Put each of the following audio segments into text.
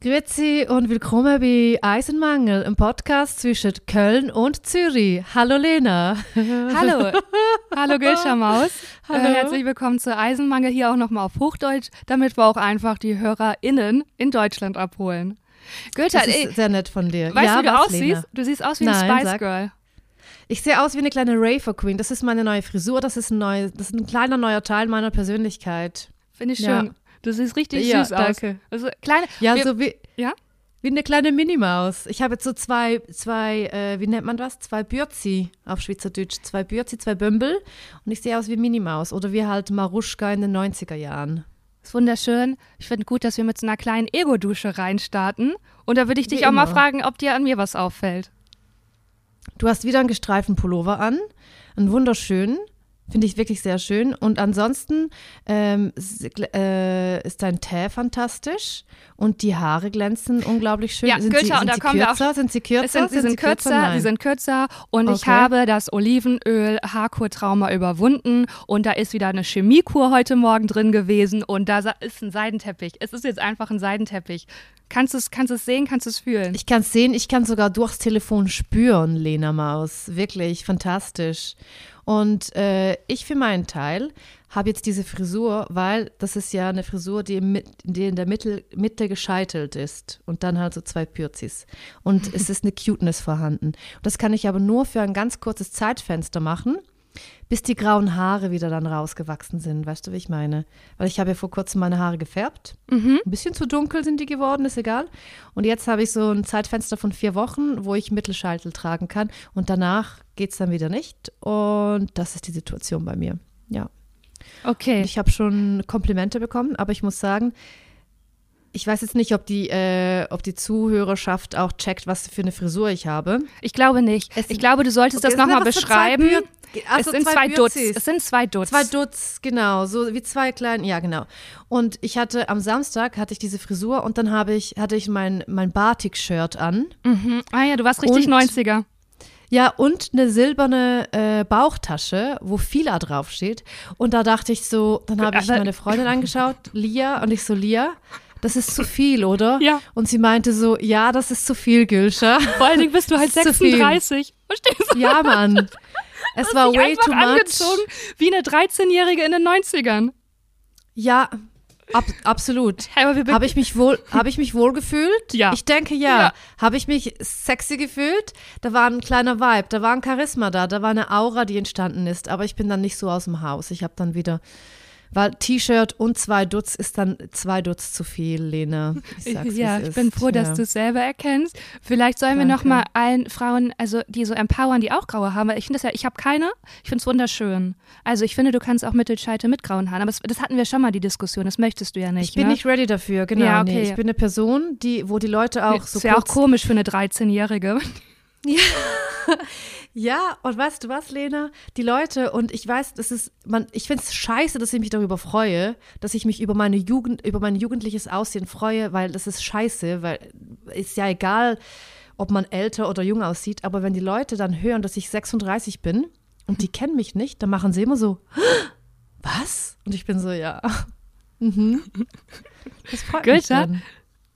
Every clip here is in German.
Grüezi und willkommen bei Eisenmangel, einem Podcast zwischen Köln und Zürich. Hallo Lena. Hallo. Hallo Gülscha Maus. Hallo. Äh, herzlich willkommen zu Eisenmangel hier auch nochmal auf Hochdeutsch, damit wir auch einfach die HörerInnen in Deutschland abholen. Gülscha, Das ey, ist sehr nett von dir. weißt ja, du, wie du aussiehst? Lena? Du siehst aus wie Nein, ein Spice sag. Girl. Ich sehe aus wie eine kleine Raver Queen. Das ist meine neue Frisur. Das ist ein, neu, das ist ein kleiner neuer Teil meiner Persönlichkeit. Finde ich Ja. Du siehst richtig Ja, süß aus. danke. Also kleine. Ja, wir, so wie, ja? wie eine kleine Minimaus. Ich habe jetzt so zwei, zwei äh, wie nennt man das? Zwei Bürzi auf Schweizerdeutsch. Zwei Bürzi, zwei Bömbel. Und ich sehe aus wie Minimaus. Oder wie halt Maruschka in den 90er Jahren. Ist wunderschön. Ich finde gut, dass wir mit so einer kleinen Ego-Dusche reinstarten. Und da würde ich dich Wie auch mal immer. fragen, ob dir an mir was auffällt. Du hast wieder einen gestreiften Pullover an, einen wunderschönen, finde ich wirklich sehr schön. Und ansonsten ähm, äh, ist dein Tee fantastisch und die Haare glänzen unglaublich schön. Ja, sind Gülscha, sie, und sind da sie kommen wir kürzer? Sind sie kürzer? Sind, sie sind kürzer, sie Nein. sind kürzer und ich Okay. habe das Olivenöl Haarkur-Trauma überwunden und da ist wieder eine Chemiekur heute Morgen drin gewesen und da ist ein Seidenteppich. Es ist jetzt einfach ein Seidenteppich. Kannst du es kannst du es sehen, kannst du es fühlen? Ich kann es sehen, ich kann sogar durchs Telefon spüren, Lena Maus. Wirklich fantastisch. Und äh, ich für meinen Teil habe jetzt diese Frisur, weil das ist ja eine Frisur, die, im, die in der Mitte, Mitte gescheitelt ist und dann halt so zwei Pürzis. Und es ist eine Cuteness vorhanden. Das kann ich aber nur für ein ganz kurzes Zeitfenster machen, bis die grauen Haare wieder dann rausgewachsen sind. Weißt du, wie ich meine? Weil ich habe ja vor kurzem meine Haare gefärbt. Mhm. Ein bisschen zu dunkel sind die geworden, ist egal. Und jetzt habe ich so ein Zeitfenster von vier Wochen, wo ich Mittelscheitel tragen kann. Und danach geht es dann wieder nicht. Und das ist die Situation bei mir. Ja. Okay. Ich habe schon Komplimente bekommen, aber ich muss sagen, ich weiß jetzt nicht, ob die, äh, ob die Zuhörerschaft auch checkt, was für eine Frisur ich habe. Ich glaube nicht. Es- ich glaube, du solltest Okay, das nochmal beschreiben. Ach es so, sind zwei Dutz. Es sind zwei Dutz. Zwei Dutz, genau, so wie zwei kleinen, ja genau. Und ich hatte am Samstag hatte ich diese Frisur und dann habe ich hatte ich mein mein Batik-Shirt an. Mhm. Ah ja, du warst richtig Und- 90er. Ja, und eine silberne äh, Bauchtasche, wo Fila draufsteht. Und da dachte ich so, dann habe ich meine Freundin angeschaut, Lia, und ich so, Lia, das ist zu viel, oder? Ja. Und sie meinte so, ja, das ist zu viel, Gülscha. Vor allen Dingen bist du halt Das ist zu viel. 36. Verstehst du? ja, Mann. Es war way too much. angezogen wie eine 13-Jährige in den 90ern. Ja, ab, absolut. Habe ich mich wohl, habe ich mich wohl gefühlt? Ja. Ich denke ja. Ja. Habe ich mich sexy gefühlt? Da war ein kleiner Vibe, da war ein Charisma da, da war eine Aura, die entstanden ist. Aber ich bin dann nicht so aus dem Haus. Ich habe dann wieder, weil T-Shirt und zwei Dutz ist dann zwei Dutz zu viel, Lena. Ich sag's, ja, ich bin froh, dass ja. du es selber erkennst. Vielleicht sollen wir Danke. noch mal allen Frauen, also die so empowern, die auch graue haben, weil ich finde das ja, ich habe keine, ich finde es wunderschön. Also ich finde, du kannst auch Mittelscheite mit grauen Haaren, aber das, das hatten wir schon mal die Diskussion, das möchtest du ja nicht. Ich bin ne? nicht ready dafür, genau. Ja, nee. okay. Ich bin eine Person, die, wo die Leute auch so ist ja auch komisch für eine 13-Jährige. Ja, und weißt du was, Lena? Die Leute, und ich weiß, das ist, man, ich finde es scheiße, dass ich mich darüber freue, dass ich mich über meine Jugend, über mein jugendliches Aussehen freue, weil das ist scheiße, weil ist ja egal, ob man älter oder jung aussieht, aber wenn die Leute dann hören, dass ich 36 bin und die kennen mich nicht, dann machen sie immer so, was? Und ich bin so, ja. Mhm. Das freut mich Gülscha,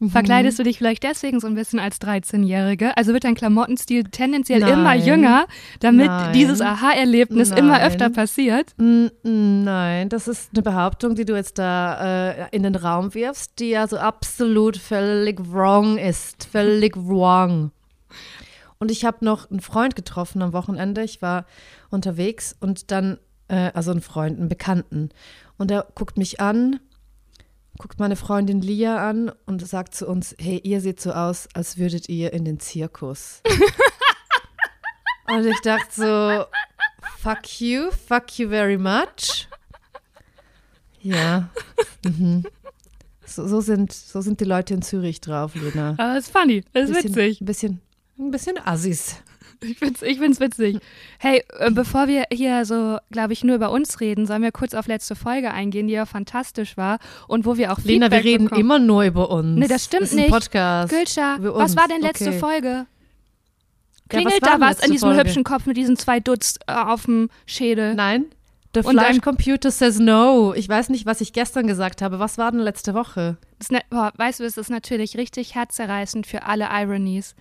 dann. Verkleidest du dich vielleicht deswegen so ein bisschen als 13-Jährige? Also wird dein Klamottenstil tendenziell Nein. immer jünger, damit Nein. dieses Aha-Erlebnis immer öfter passiert? Mm, mm, Nein, das ist eine Behauptung, die du jetzt da äh, in den Raum wirfst, die also absolut völlig wrong ist. Völlig wrong. Und ich habe noch einen Freund getroffen am Wochenende. Ich war unterwegs und dann, äh, also einen Freund, einen Bekannten. Und er guckt mich an, guckt meine Freundin Lia an und sagt zu uns: Hey, ihr seht so aus, als würdet ihr in den Zirkus. und ich dachte so: Fuck you, fuck you very much. Ja. Mhm. So, so, sind, so sind die Leute in Zürich drauf, Lena. Aber das ist funny, das ist Bisschen- witzig. Ein bisschen, ein bisschen Assis. Ich find's, ich find's witzig. Hey, äh, bevor wir hier so, glaube ich, nur über uns reden, sollen wir kurz auf letzte Folge eingehen, die ja fantastisch war und wo wir auch Lena, wir Feedback reden bekommen. immer nur über uns. Nee, das stimmt ist ein nicht. Podcast. Gülscha, was war denn letzte Okay. Folge? Ja, Klingelt was war da was in diesem Folge? hübschen Kopf mit diesen zwei Dutz äh, auf dem Schädel? Nein, The dann- Computer says no. Ich weiß nicht, was ich gestern gesagt habe. Was war denn letzte Woche? Das, ne- boah, weißt du, es ist natürlich richtig herzzerreißend für alle Ironies.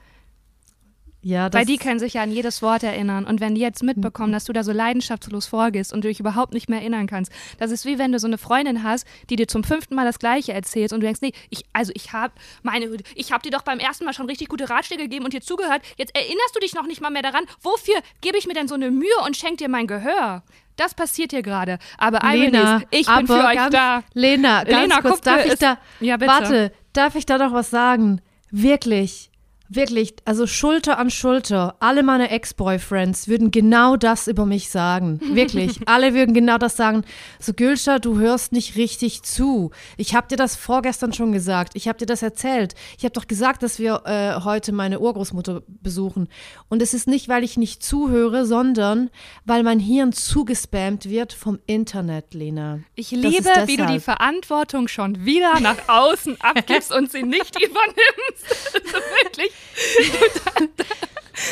Ja, das Weil die können sich ja an jedes Wort erinnern. Und wenn die jetzt mitbekommen, dass du da so leidenschaftslos vorgehst und du dich überhaupt nicht mehr erinnern kannst, das ist wie wenn du so eine Freundin hast, die dir zum fünften Mal das Gleiche erzählt und du denkst, nee, ich, also ich habe meine, ich habe dir doch beim ersten Mal schon richtig gute Ratschläge gegeben und dir zugehört. Jetzt erinnerst du dich noch nicht mal mehr daran. Wofür gebe ich mir denn so eine Mühe und schenk dir mein Gehör? Das passiert hier gerade. Aber Lena, ich aber bin für euch ganz, da. Lena, ganz Lena, kurz, darf ich da, Ja, bitte. warte, darf ich da noch was sagen? Wirklich, wirklich, also Schulter an Schulter, alle meine Ex-Boyfriends würden genau das über mich sagen. Wirklich, alle würden genau das sagen. So, Gülscha, du hörst nicht richtig zu. Ich habe dir das vorgestern schon gesagt. Ich habe dir das erzählt. Ich habe doch gesagt, dass wir äh, heute meine Urgroßmutter besuchen. Und es ist nicht, weil ich nicht zuhöre, sondern weil mein Hirn zugespammt wird vom Internet, Lena. Ich Das liebe, ist wie du die. Verantwortung schon wieder nach außen abgibst und sie nicht übernimmst. Also wirklich.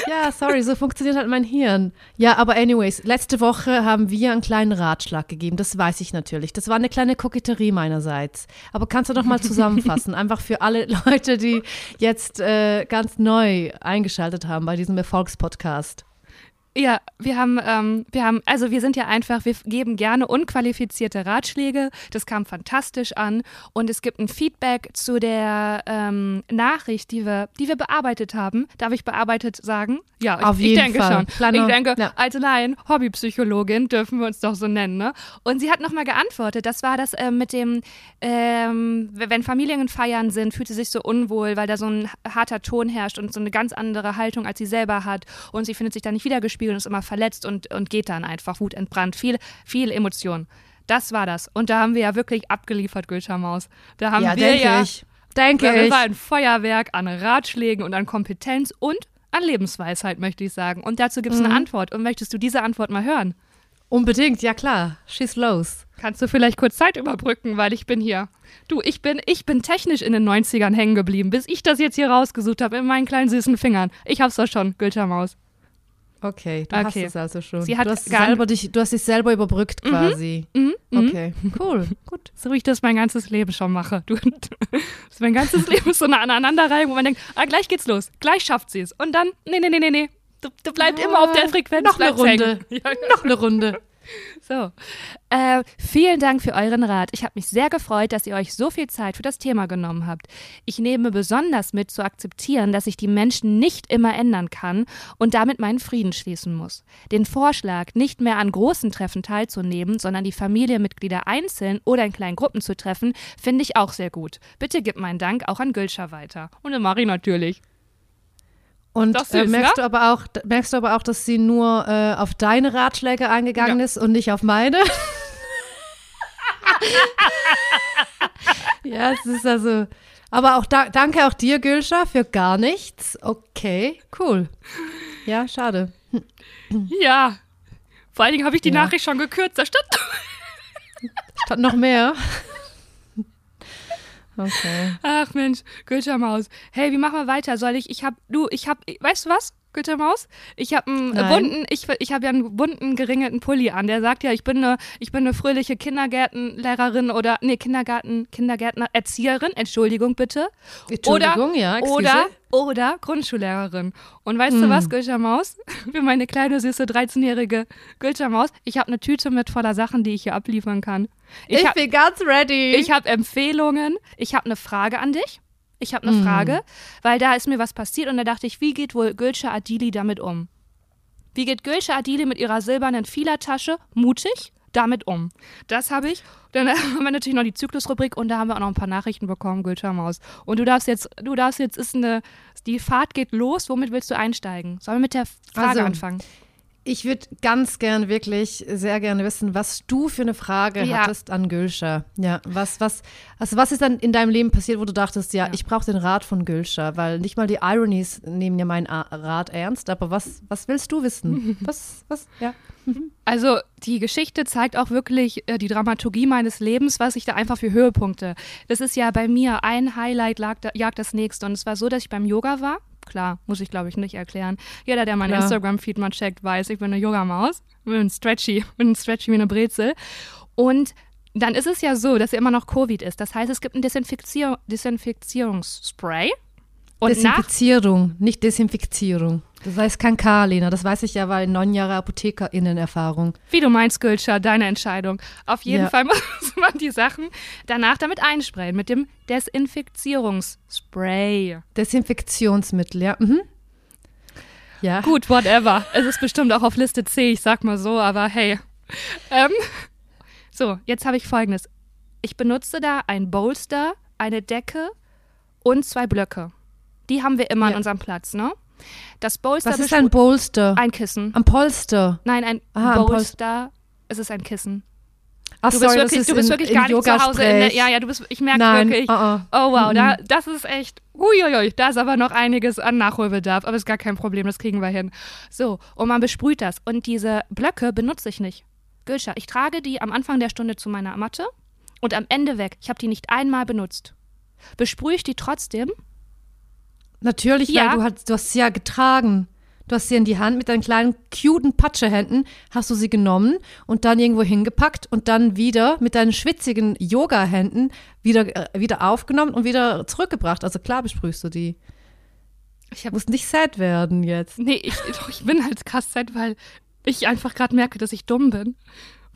Ja, sorry, so funktioniert halt mein Hirn. Ja, aber anyways, letzte Woche haben wir einen kleinen Ratschlag gegeben, das weiß ich natürlich. Das war eine kleine Koketterie meinerseits. Aber kannst du doch mal zusammenfassen, einfach für alle Leute, die jetzt äh, ganz neu eingeschaltet haben bei diesem Erfolgspodcast. Ja, wir haben, ähm, wir haben, also wir sind ja einfach, wir geben gerne unqualifizierte Ratschläge. Das kam fantastisch an und es gibt ein Feedback zu der ähm, Nachricht, die wir, die wir bearbeitet haben. Darf ich bearbeitet sagen? Ja, ich, Auf ich jeden denke Fall. schon. Kleiner- ich denke, ja. als Laien, Hobbypsychologin dürfen wir uns doch so nennen, ne? Und sie hat nochmal geantwortet. Das war das ähm, mit dem, ähm, wenn Familien feiern sind, fühlt sie sich so unwohl, weil da so ein harter Ton herrscht und so eine ganz andere Haltung, als sie selber hat. Und sie findet sich da nicht wiedergespiegelt und ist immer verletzt und, und geht dann einfach wutentbrannt. Viel, viel Emotion. Das war das. Und da haben wir ja wirklich abgeliefert, Gülscha Maus. Da haben Ja, wir denke ja ich. Denke ja, ich. war ein Feuerwerk an Ratschlägen und an Kompetenz und an Lebensweisheit, möchte ich sagen. Und dazu gibt es Mhm. eine Antwort. Und möchtest du diese Antwort mal hören? Unbedingt, ja klar. Schieß los. Kannst du vielleicht kurz Zeit überbrücken, weil ich bin hier. Du, ich bin, ich bin technisch in den 90ern hängen geblieben, bis ich das jetzt hier rausgesucht habe in meinen kleinen süßen Fingern. Ich hab's doch schon, Gülter Maus. Okay, du Okay. hast es also schon. Sie hat du, hast selber dich, du hast dich selber überbrückt quasi. Mhm, mhm. Okay, cool, gut. So wie ich das mein ganzes Leben schon mache. Du, das mein ganzes Leben ist so eine Aneinanderreihung, wo man denkt, ah, gleich geht's los, gleich schafft sie es. Und dann, nee, nee, nee, nee, nee. Du, du bleibst immer auf der Frequenz. Noch eine. Runde. Ja, Noch eine Runde. So. Äh, vielen Dank für euren Rat. Ich habe mich sehr gefreut, dass ihr euch so viel Zeit für das Thema genommen habt. Ich nehme besonders mit zu akzeptieren, dass ich die Menschen nicht immer ändern kann und damit meinen Frieden schließen muss. Den Vorschlag, nicht mehr an großen Treffen teilzunehmen, sondern die Familienmitglieder einzeln oder in kleinen Gruppen zu treffen, finde ich auch sehr gut. Bitte gib meinen Dank auch an Gülscha weiter. Und an Marie natürlich. Und äh, ist, merkst, ne? du aber auch, merkst du aber auch, dass sie nur äh, auf deine Ratschläge eingegangen Ja. ist und nicht auf meine? ja, es ist also. Aber auch da, danke auch dir, Gülscha, für gar nichts. Okay, cool. Ja, schade. Ja. Vor allen Dingen habe ich die Ja. Nachricht schon gekürzt. Da stand Statt noch mehr. Okay. Ach Mensch, Göttermaus. Hey, wie machen wir weiter? Soll ich, ich hab, du, ich hab, weißt du was, Göttermaus? Ich hab einen Nein. bunten, ich, ich habe ja einen bunten, geringelten Pulli an. Der sagt ja, ich bin eine, ich bin eine fröhliche Kindergärtenlehrerin oder, nee, Kindergarten, Kindergärtner, Erzieherin, Entschuldigung bitte. Entschuldigung, ja, excuse. Oder, oder Grundschullehrerin. Und weißt du Hm. was, Gülscha-Maus? Für meine kleine, süße 13-jährige Gülscha-Maus, ich habe eine Tüte mit voller Sachen, die ich hier abliefern kann. Ich, hab- bin ganz ready. ich habe Empfehlungen. Ich habe eine Frage an dich. Ich habe eine Mhm. Frage, weil da ist mir was passiert und da dachte ich, wie geht wohl Gülscha Adili damit um? Wie geht Gülscha Adili mit ihrer silbernen Fila-Tasche mutig damit um? Das habe ich. Dann haben wir natürlich noch die Zyklusrubrik und da haben wir auch noch ein paar Nachrichten bekommen, Gülscha Maus. Und du darfst jetzt, du darfst jetzt, ist eine, die Fahrt geht los. Womit willst du einsteigen? Sollen wir mit der Frage Also, anfangen? Ich würde ganz gern, wirklich sehr gerne wissen, was du für eine Frage Ja. hattest an Gülscha. Ja, was, was, also was ist dann in deinem Leben passiert, wo du dachtest, ja, Ja. ich brauche den Rat von Gülscha, weil nicht mal die Ironies nehmen ja meinen Rat ernst, aber was, was willst du wissen? was, was, ja. Also die Geschichte zeigt auch wirklich äh, die Dramaturgie meines Lebens, was ich da einfach für Höhepunkte. Das ist ja bei mir ein Highlight lag, da- jagt das nächste. Und es war so, dass ich beim Yoga war, klar. Muss ich, glaube ich, nicht erklären. Jeder, der meinen Klar. Instagram-Feed mal checkt, weiß, ich bin eine Yogamaus. Bin stretchy. Bin stretchy wie eine Brezel. Und dann ist es ja so, dass immer noch Covid ist. Das heißt, es gibt ein Desinfizier Desinfizierungsspray. Und Desinfizierung, nicht Desinfizierung. Das heißt kein K, Lena. Das weiß ich ja, weil neun Jahre ApothekerInnen-Erfahrung. Wie du meinst, Gülscher, deine Entscheidung. Auf jeden Ja. Fall muss man die Sachen danach damit einsprayen, mit dem Desinfizierungsspray. Desinfektionsmittel, ja. Mhm. Ja. Gut, whatever. Es ist bestimmt auch auf Liste C, ich sag mal so, aber hey. Ähm, so, jetzt habe ich folgendes. Ich benutze da ein Bolster, eine Decke und zwei Blöcke. Die haben wir immer an Ja. unserem Platz, ne? Das Bolster Was ist ein Bolster? ein Kissen. Ein Polster. Nein, ein Ah, ein Pol- Bolster. Es ist ein Kissen. Ach, Du bist sorry, wirklich, du bist in, wirklich gar nicht zu Hause in der. Ja, ja, du bist, ich merke Nein, wirklich. uh -uh. Oh wow, Mhm. da, das ist echt, uiuiui, da ist aber noch einiges an Nachholbedarf, aber ist gar kein Problem, das kriegen wir hin. So, und man besprüht das. Und diese Blöcke benutze ich nicht. Gülscha, ich trage die am Anfang der Stunde zu meiner Matte und am Ende weg. Ich habe die nicht einmal benutzt. Besprühe ich die trotzdem? Natürlich, Ja. weil du, hast, du hast sie ja getragen. Du hast sie in die Hand mit deinen kleinen, cuten Patschehänden, hast du sie genommen und dann irgendwo hingepackt und dann wieder mit deinen schwitzigen Yoga-Händen wieder, äh, wieder aufgenommen und wieder zurückgebracht. Also klar besprühst du die. Ich musst nicht sad werden jetzt. Nee, ich, doch, ich bin halt krass sad, weil ich einfach gerade merke, dass ich dumm bin.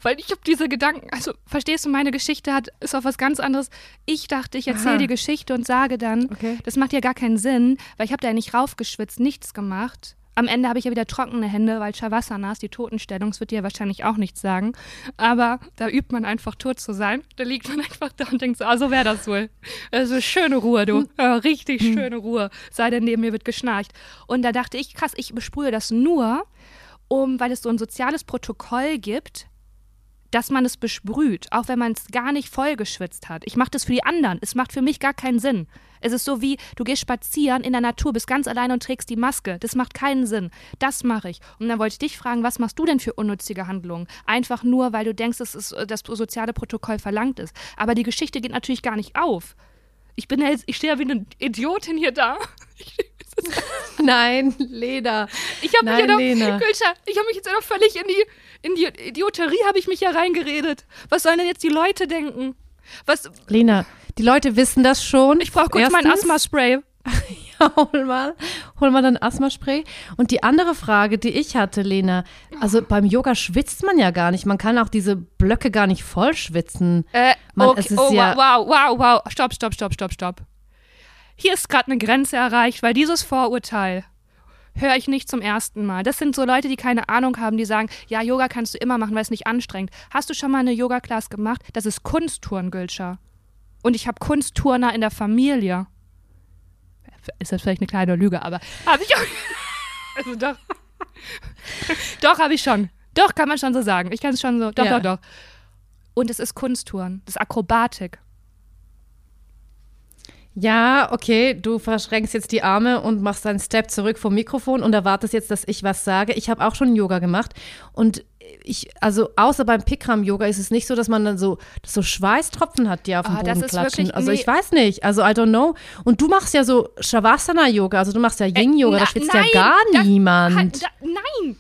Weil ich habe diese Gedanken, also verstehst du, meine Geschichte hat, ist auf was ganz anderes. Ich dachte, ich erzähle die Geschichte und sage dann, Okay. das macht ja gar keinen Sinn, weil ich habe da ja nicht raufgeschwitzt, nichts gemacht. Am Ende habe ich ja wieder trockene Hände, weil Shavasana ist die Totenstellung. Das wird dir ja wahrscheinlich auch nichts sagen. Aber da übt man einfach tot zu sein. Da liegt man einfach da und denkt so, ah, so wäre das wohl. Also schöne Ruhe, du. Ja, richtig schöne Ruhe. Sei denn, neben mir wird geschnarcht. Und da dachte ich, krass, ich besprühe das nur, um, weil es so ein soziales Protokoll gibt, dass man es besprüht, auch wenn man es gar nicht vollgeschwitzt hat. Ich mache das für die anderen. Es macht für mich gar keinen Sinn. Es ist so wie, du gehst spazieren in der Natur, bist ganz allein und trägst die Maske. Das macht keinen Sinn. Das mache ich. Und dann wollte ich dich fragen, was machst du denn für unnützige Handlungen? Einfach nur, weil du denkst, dass es das soziale Protokoll verlangt ist. Aber die Geschichte geht natürlich gar nicht auf. Ich bin ja jetzt, ich stehe ja wie eine Idiotin hier da. Nein, Lena. ich habe mich ja Lena. Ich habe mich jetzt ja noch völlig in die, in die Idioterie habe ich mich ja reingeredet. Was sollen denn jetzt die Leute denken? Was, Lena, die Leute wissen das schon. ich brauche kurz mein Erstens- Asthma-Spray. Ja, hol mal, hol mal dein Asthmaspray. Und die andere Frage, die ich hatte, Lena, also beim Yoga schwitzt man ja gar nicht. Man kann auch diese Blöcke gar nicht voll schwitzen. Äh, Mann, okay. oh, ja- wow, wow, wow. Stopp, stopp, stopp, stopp, stopp. Hier ist gerade eine Grenze erreicht, weil dieses Vorurteil höre ich nicht zum ersten Mal. Das sind so Leute, die keine Ahnung haben, die sagen, ja, Yoga kannst du immer machen, weil es nicht anstrengend. Hast du schon mal eine Yoga-Class gemacht? Das ist Kunstturn, Gülscher. Und ich habe Kunstturner in der Familie. Ist das vielleicht eine kleine Lüge, aber habe ich auch. Also doch. doch, habe ich schon. Doch, kann man schon so sagen. Ich kann es schon so. Doch, Ja. doch, doch. Und es ist Kunsttouren. Das ist Akrobatik. Ja, okay, du verschränkst jetzt die Arme und machst einen Step zurück vom Mikrofon und erwartest jetzt, dass ich was sage. Ich habe auch schon Yoga gemacht und ich, also außer beim Bikram-Yoga ist es nicht so, dass man dann so, so Schweißtropfen hat, die auf dem das Boden klatschen. wirklich- also nee. ich weiß nicht, also I don't know. Und du machst ja so Shavasana-Yoga, also du machst ja Yin-Yoga, da Äh, na- schwitzt ja gar das- niemand. Halt, da, nein!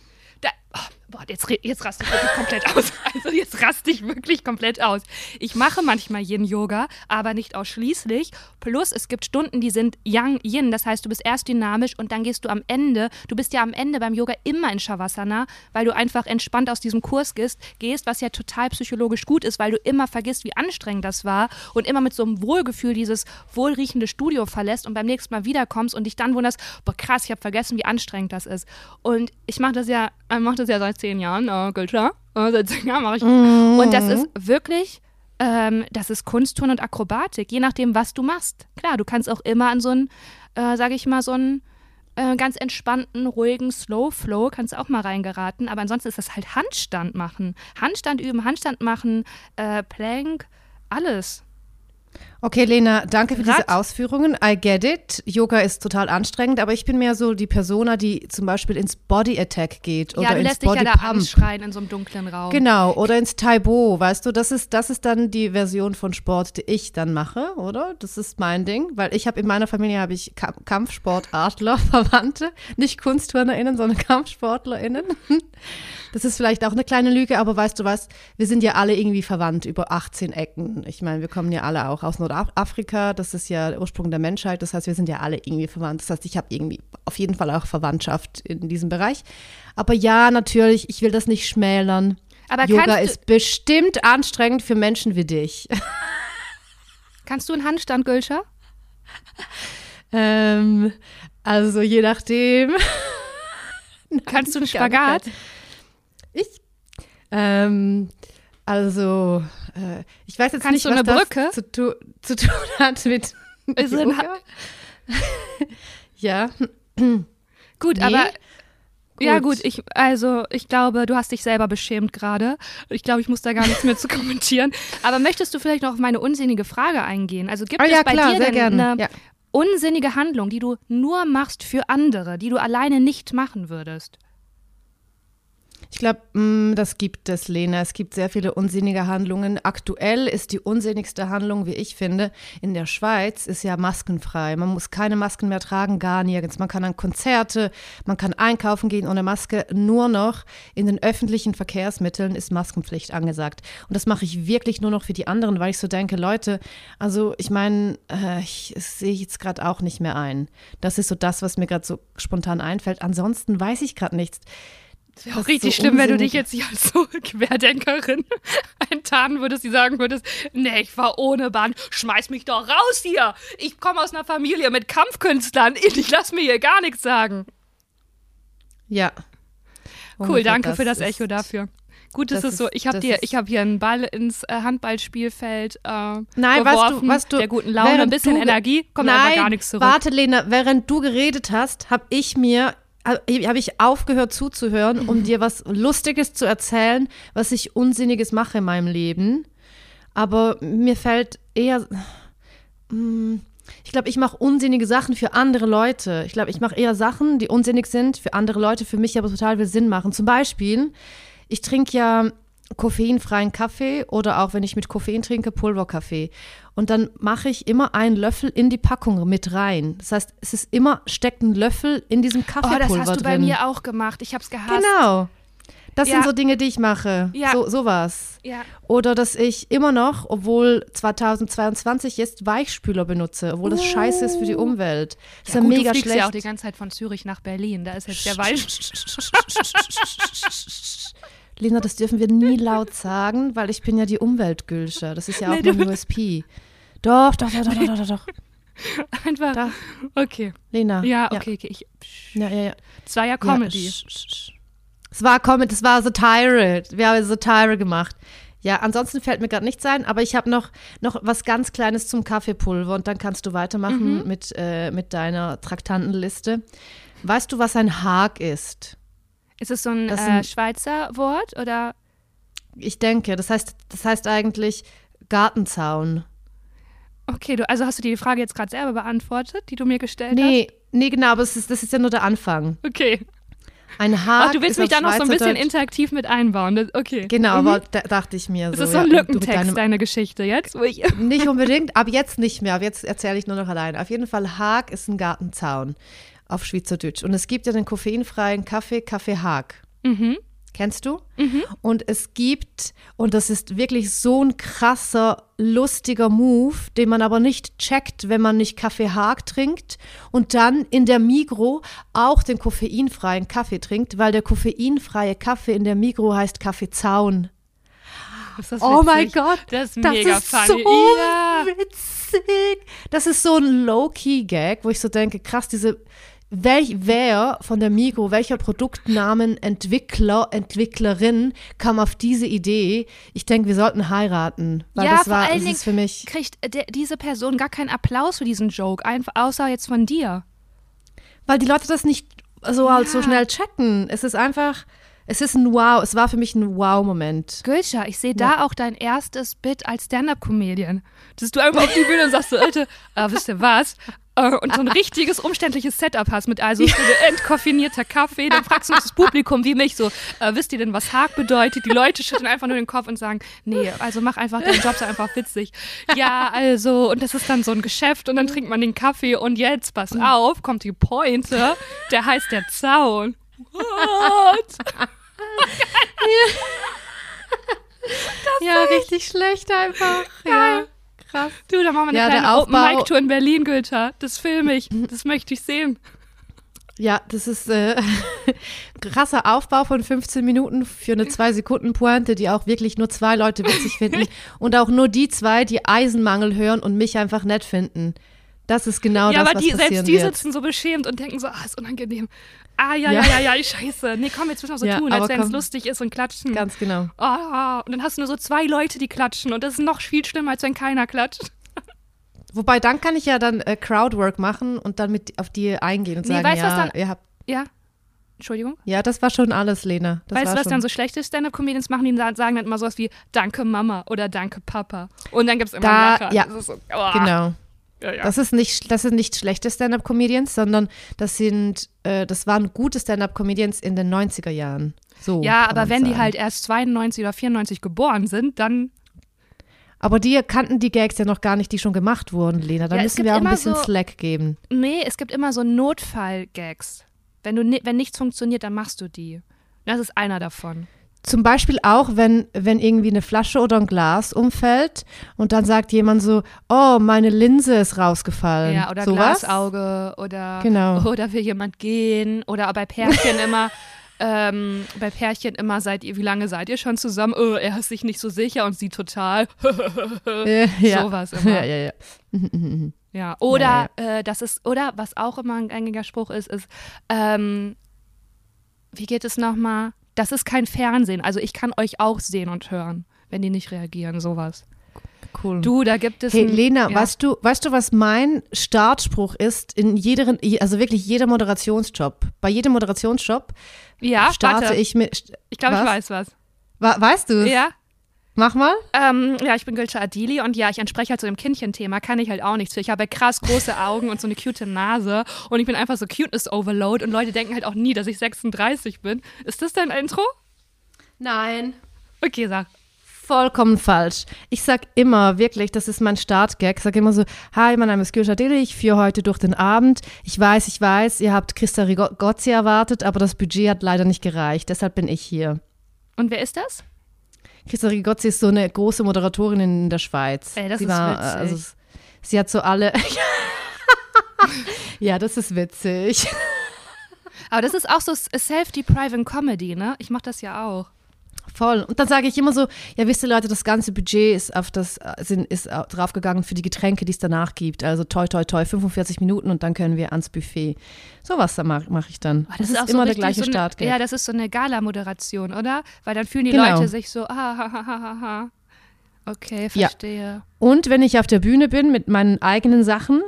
Boah, jetzt, jetzt raste ich wirklich komplett aus. Also jetzt raste ich wirklich komplett aus. Ich mache manchmal Yin-Yoga, aber nicht ausschließlich. Plus es gibt Stunden, die sind Yang-Yin. Das heißt, du bist erst dynamisch und dann gehst du am Ende, du bist ja am Ende beim Yoga immer in Shavasana, weil du einfach entspannt aus diesem Kurs gehst, gehst, was ja total psychologisch gut ist, weil du immer vergisst, wie anstrengend das war und immer mit so einem Wohlgefühl dieses wohlriechende Studio verlässt und beim nächsten Mal wiederkommst und dich dann wunderst, boah krass, ich habe vergessen, wie anstrengend das ist. Und ich mache das ja, äh, mache das ja seit zehn Jahren, äh, Gülscha. Äh, seit zehn Jahren mache ich. Und das ist wirklich, ähm, das ist Kunstturn und Akrobatik, je nachdem, was du machst. Klar, du kannst auch immer an so einen, äh, sage ich mal, so einen äh, ganz entspannten, ruhigen Slow Flow kannst du auch mal reingeraten, aber ansonsten ist das halt Handstand machen. Handstand üben, Handstand machen, äh, Plank, alles. Okay, Lena, danke für diese Ausführungen. I get it. Yoga ist total anstrengend, aber ich bin mehr so die Persona, die zum Beispiel ins Body Attack geht oder ja, du ins lässt dich Body ja da Pump. anschreien in so einem dunklen Raum. Genau, oder ins Taibo, weißt du, das ist, das ist dann die Version von Sport, die ich dann mache, oder? Das ist mein Ding, weil ich habe in meiner Familie habe ich Ka Kampfsportartler, Verwandte, nicht KunstturnerInnen, sondern KampfsportlerInnen. Das ist vielleicht auch eine kleine Lüge, aber weißt du was, wir sind ja alle irgendwie verwandt über 18 Ecken. Ich meine, wir kommen ja alle auch aus Nordafrika, das ist ja der Ursprung der Menschheit, das heißt, wir sind ja alle irgendwie verwandt. Das heißt, ich habe irgendwie auf jeden Fall auch Verwandtschaft in diesem Bereich. Aber ja, natürlich, ich will das nicht schmälern. Aber Yoga ist bestimmt anstrengend für Menschen wie dich. kannst du einen Handstand, Gülscher? ähm, also je nachdem. Kannst du einen. Spagat? Ich? Ähm, also, äh, ich weiß jetzt Kannst nicht, du was das? Zu, tu zu tun hat mit Ist Yoga. ja, Gut, Nee. aber ja Gut. gut, ich also ich glaube, du hast dich selber beschämt gerade. Ich glaube, ich muss da gar nichts mehr zu kommentieren. Aber möchtest du vielleicht noch auf meine unsinnige Frage eingehen? Also gibt Ah, es ja, bei klar, dir denn gerne. eine Ja. unsinnige Handlung, die du nur machst für andere, die du alleine nicht machen würdest? Ich glaube, das gibt es, Lena. Es gibt sehr viele unsinnige Handlungen. Aktuell ist die unsinnigste Handlung, wie ich finde, in der Schweiz ist ja maskenfrei. Man muss keine Masken mehr tragen, gar nirgends. Man kann an Konzerte, man kann einkaufen gehen ohne Maske. Nur noch in den öffentlichen Verkehrsmitteln ist Maskenpflicht angesagt. Und das mache ich wirklich nur noch für die anderen, weil ich so denke, Leute, also ich meine, äh, ich sehe jetzt gerade auch nicht mehr ein. Das ist so das, was mir gerade so spontan einfällt. Ansonsten weiß ich gerade nichts. Das wäre Das auch richtig so schlimm, wenn du unsinnig. dich jetzt hier als so Querdenkerin enttarnen würdest, die sagen würdest, nee, ich war ohne Bahn, schmeiß mich doch raus hier. Ich komme aus einer Familie mit Kampfkünstlern, ich lass mir hier gar nichts sagen. Ja. Cool, Ungefähr danke für das Echo dafür. Gut, das, das ist so. Ich habe das dir, ich habe hier einen Ball ins äh, Handballspielfeld äh, Nein, was geworfen, du, was du, der guten Laune, ein bisschen Energie, kommt Nein, einfach gar nichts zurück. Warte, Lena, während du geredet hast, habe ich mir habe ich aufgehört zuzuhören, um dir was Lustiges zu erzählen, was ich Unsinniges mache in meinem Leben. Aber mir fällt eher, mm, ich glaube, ich mache unsinnige Sachen für andere Leute. Ich glaube, ich mache eher Sachen, die unsinnig sind für andere Leute, für mich aber total viel Sinn machen. Zum Beispiel, ich trinke ja koffeinfreien Kaffee oder auch wenn ich mit Koffein trinke, Pulverkaffee. Und dann mache ich immer einen Löffel in die Packung mit rein. Das heißt, es ist immer, steckt ein Löffel in diesem oh, Kaffeepulver das hast du bei drin. mir auch gemacht. Ich hab's gehasst. Genau. Das Ja. sind so Dinge, die ich mache. Ja. So, sowas. Ja. Oder dass ich immer noch, obwohl 2022 ist, Weichspüler benutze, obwohl das scheiße ist für die Umwelt. Das ist Ja, ja gut, mega du schlecht. ja auch die ganze Zeit von Zürich nach Berlin. Da ist jetzt der Wald. Lena, das dürfen wir nie laut sagen, weil ich bin ja die Umweltgülsche. Das ist ja auch Nee, mein USP. Doch, doch, doch, doch, doch, doch, doch. Einfach. Da. Okay. Lena. Ja, okay, okay. Ich, Ja, ja, ja. es war ja Ja, Comedy. sch- sch- sch. Es war Comedy, es war Satire. Wir haben Satire gemacht. Ja, ansonsten fällt mir gerade nichts ein, aber ich habe noch, noch was ganz Kleines zum Kaffeepulver und dann kannst du weitermachen Mhm. mit, äh, mit deiner Traktantenliste. Weißt du, was ein Haag ist? Ist es so ein Das äh, Schweizer Wort oder? Ich denke, das heißt, das heißt eigentlich Gartenzaun. Okay, du, also hast du die Frage jetzt gerade selber beantwortet, die du mir gestellt Nee, nee, genau, aber ist, das ist ja nur der Anfang. hast? Okay. Ein Haag Ach, du willst mich da noch so ein bisschen interaktiv mit einbauen. Das, okay. Genau, Mhm. aber da dachte ich mir Das so. ist so ein ja, Lückentext, deine Geschichte jetzt. Nicht unbedingt, ab jetzt nicht mehr. Ab jetzt erzähle ich nur noch allein. Auf jeden Fall, Haag ist ein Gartenzaun auf Schweizerdeutsch. Und es gibt ja den koffeinfreien Kaffee, Kaffee Haag. mhm. Kennst du? Und es gibt, und das ist wirklich so ein krasser, lustiger Move, den man aber nicht checkt, wenn man nicht Kaffee Haag trinkt und dann in der Migro auch den koffeinfreien Kaffee trinkt, weil der koffeinfreie Kaffee in der Migro heißt Kaffeezaun. Ist das Oh mein? Gott, Das ist das mega ist funny. so ja. witzig. Das ist so ein Low-Key-Gag, wo ich so denke, krass, diese, welch, wer von der Migro, welcher Produktnamenentwickler, Entwicklerin kam auf diese Idee? Ich denke, wir sollten heiraten, weil Ja, das vor war, allen das Dingen ist für mich, Kriegt diese Person gar keinen Applaus für diesen Joke, einfach außer jetzt von dir. weil die Leute das nicht so, halt so Ja. schnell checken. Es ist einfach, Es ist ein Wow, es war für mich ein Wow-Moment. Gülscha, ich sehe da auch dein erstes Bit als Stand-Up-Comedian. Dass du einfach auf die Bühne und sagst so, Alter, äh, wisst ihr was? Äh, und so ein richtiges, umständliches Setup hast mit also so entkoffinierter Kaffee. Dann fragst du das Publikum wie mich so, äh, wisst ihr denn, was Haag bedeutet? Die Leute schütteln einfach nur den Kopf und sagen, nee, also mach einfach deinen Job, sei einfach witzig. Ja, also, und das ist dann so ein Geschäft und dann trinkt man den Kaffee und jetzt, pass auf, kommt die Pointe, der heißt der Zaun. What? ja, richtig schlecht einfach. Ja, krass. Du, da machen wir eine Ja, kleine Open Aufbau- Mic Tour in Berlin, Günther. Das filme ich. Das möchte ich sehen. Ja, das ist äh, krasser Aufbau von 15 Minuten für eine 2-Sekunden-Pointe, die auch wirklich nur zwei Leute witzig finden. Und auch nur die zwei, die Eisenmangel hören und mich einfach nett finden. Das ist genau ja, das, aber was die, passieren selbst die wird. sitzen so beschämt und denken so, ah, ist unangenehm. Ah, ja, Ja. ja, ja, ja, scheiße. Nee, komm, jetzt müssen wir so Ja, tun, als wenn es lustig ist und klatschen. Ganz genau. Ah, und dann hast du nur so zwei Leute, die klatschen. Und das ist noch viel schlimmer, als wenn keiner klatscht. Wobei, dann kann ich ja dann äh, Crowdwork machen und dann mit auf die eingehen und Nee, sagen, weißt du, was ja, dann- ihr habt, Ja. Entschuldigung. ja, das war schon alles, Lena. Das weißt du, was schon. dann so schlechte Stand-Up-Comedians machen? Die sa- sagen dann immer sowas wie Danke Mama oder Danke Papa. Und dann gibt es immer Da- Lacher. ja. Das ist so, oh, Genau. Ja, ja. Das ist nicht, das sind nicht schlechte Stand-up-Comedians, sondern das sind, äh, das waren gute Stand-up-Comedians in den 90er Jahren. So. ja, aber wenn die sagen. halt erst 92 oder 94 geboren sind, dann Aber die kannten die Gags ja noch gar nicht, die schon gemacht wurden, Lena. Da Ja, müssen wir auch ein bisschen so- Slack geben. Nee, es gibt immer so Notfall-Gags. Wenn, du, wenn nichts funktioniert, dann machst du die. Das ist einer davon. Zum Beispiel auch, wenn, wenn irgendwie eine Flasche oder ein Glas umfällt und dann sagt jemand so, oh, meine Linse ist rausgefallen. Ja, oder Sowas? Glasauge oder, Genau. oder will jemand gehen oder bei Pärchen immer. Ähm, bei Pärchen immer seid ihr, wie lange seid ihr schon zusammen? Oh, er ist sich nicht so sicher und sie total. Ja. Sowas immer. Ja, ja, ja. Ja, oder Äh, das ist, oder was auch immer ein gängiger Spruch ist, ist, ähm, wie geht es nochmal? Das ist kein Fernsehen, also ich kann euch auch sehen und hören, wenn die nicht reagieren, sowas. Cool. Du, da gibt es. Hey, ein- Lena, ja. weißt du, weißt du, was mein Startspruch ist in jedem, also wirklich jeder Moderationsjob? Bei jedem Moderationsjob Ja, starte warte. ich mit. Ich glaube, ich weiß was. Wa- Weißt du? Ja, Mach mal. ähm, ja, ich bin Gülce Adili und ja, ich entspreche halt zu dem Kindchenthema, kann ich halt auch nichts für. Ich habe krass große Augen und so eine cute Nase und ich bin einfach so Cuteness Overload und Leute denken halt auch nie, dass ich 36 bin. Ist das dein Intro? Nein. Okay, sag. Vollkommen falsch. Ich sag immer, wirklich, das ist mein Startgag, ich sag immer so, hi, mein Name ist Gülşah Deli, ich führe heute durch den Abend. Ich weiß, ich weiß, ihr habt Christa Rigozzi erwartet, aber das Budget hat leider nicht gereicht, deshalb bin ich hier. Und wer ist das? Christa Rigozzi ist so eine große Moderatorin in der Schweiz. Ey, das sie ist war, witzig. äh, Also, sie hat so alle. ja, das ist witzig. Aber das ist auch so self-depriving Comedy, ne? Ich mache das ja auch. Voll. Und dann sage ich immer so, ja, wisst ihr Leute, das ganze Budget ist auf das, sind, ist äh, draufgegangen für die Getränke, die es danach gibt. Also toi, toi, toi, 45 Minuten und dann können wir ans Buffet. Sowas mache mach ich dann. Oh, das, ist auch so immer der richtig gleiche so eine, Startgag. Ja, das ist so eine Gala-Moderation, oder? Weil dann fühlen die Genau. Leute sich so, ah, ha, ha, ha, ha, ha. Okay, Ja. verstehe. Und wenn ich auf der Bühne bin mit meinen eigenen Sachen,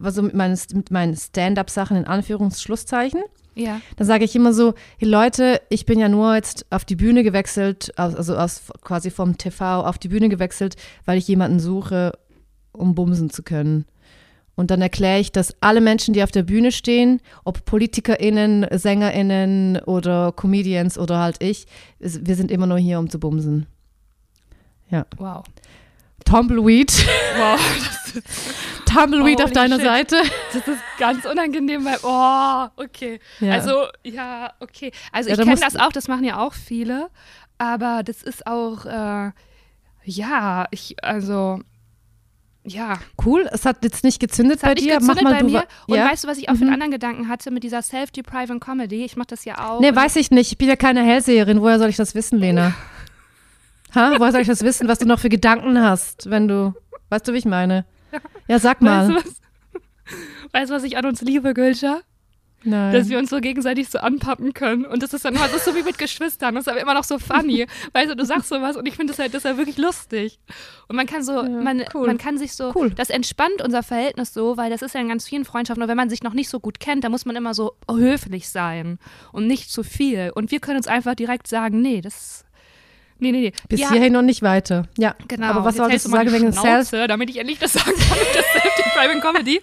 also mit meinen, mit meinen Stand-up-Sachen in Anführungsschlusszeichen, Ja. dann sage ich immer so, hey Leute, ich bin ja nur jetzt auf die Bühne gewechselt, also aus, quasi vom TV auf die Bühne gewechselt, weil ich jemanden suche, um bumsen zu können. Und dann erkläre ich, dass alle Menschen, die auf der Bühne stehen, ob PolitikerInnen, SängerInnen oder Comedians oder halt ich, wir sind immer nur hier, um zu bumsen. Wow. Tumbleweed, Wow. Tumbleweed auf Holy deiner shit. Seite. Das ist ganz unangenehm, weil, oh, okay. Ja. Also, ja, okay. Also, Ja, ich kenne das auch, das machen ja auch viele. Aber das ist auch, äh, ja, ich, also, ja. Cool, es hat jetzt nicht gezündet Das bei hat dir. gezündet Mach mal bei du mir. Und ja? weißt du, was ich auch für Mhm. einen anderen Gedanken hatte mit dieser Self-Depriving Comedy? Ich mache das ja auch. Nee, weiß ich nicht. Ich bin ja keine Hellseherin. Woher soll ich das wissen, Lena? Ha? Woher soll ich das wissen, was du noch für Gedanken hast, wenn du. Weißt du, wie ich meine? Ja, sag Weißt du, mal. was, weißt du, was ich an uns liebe, Gülscha? Nein. dass wir uns so gegenseitig so anpappen können. Und das ist dann immer das ist so wie mit Geschwistern. Das ist aber immer noch so funny. weißt du, du sagst sowas und ich finde das halt, das ist ja wirklich lustig. Und man kann so, man, cool. man kann sich so, Cool. das entspannt unser Verhältnis so, weil das ist ja in ganz vielen Freundschaften, und wenn man sich noch nicht so gut kennt, da muss man immer so höflich sein und nicht zu viel. Und wir können uns einfach direkt sagen, nee, das Nee, nee, nee. Bis ja, hierhin noch nicht weiter. Ja, Genau. Aber was wolltest hältst du sagen wegen Self? Damit ich endlich das sagen kann mit der Self-Depriving Comedy.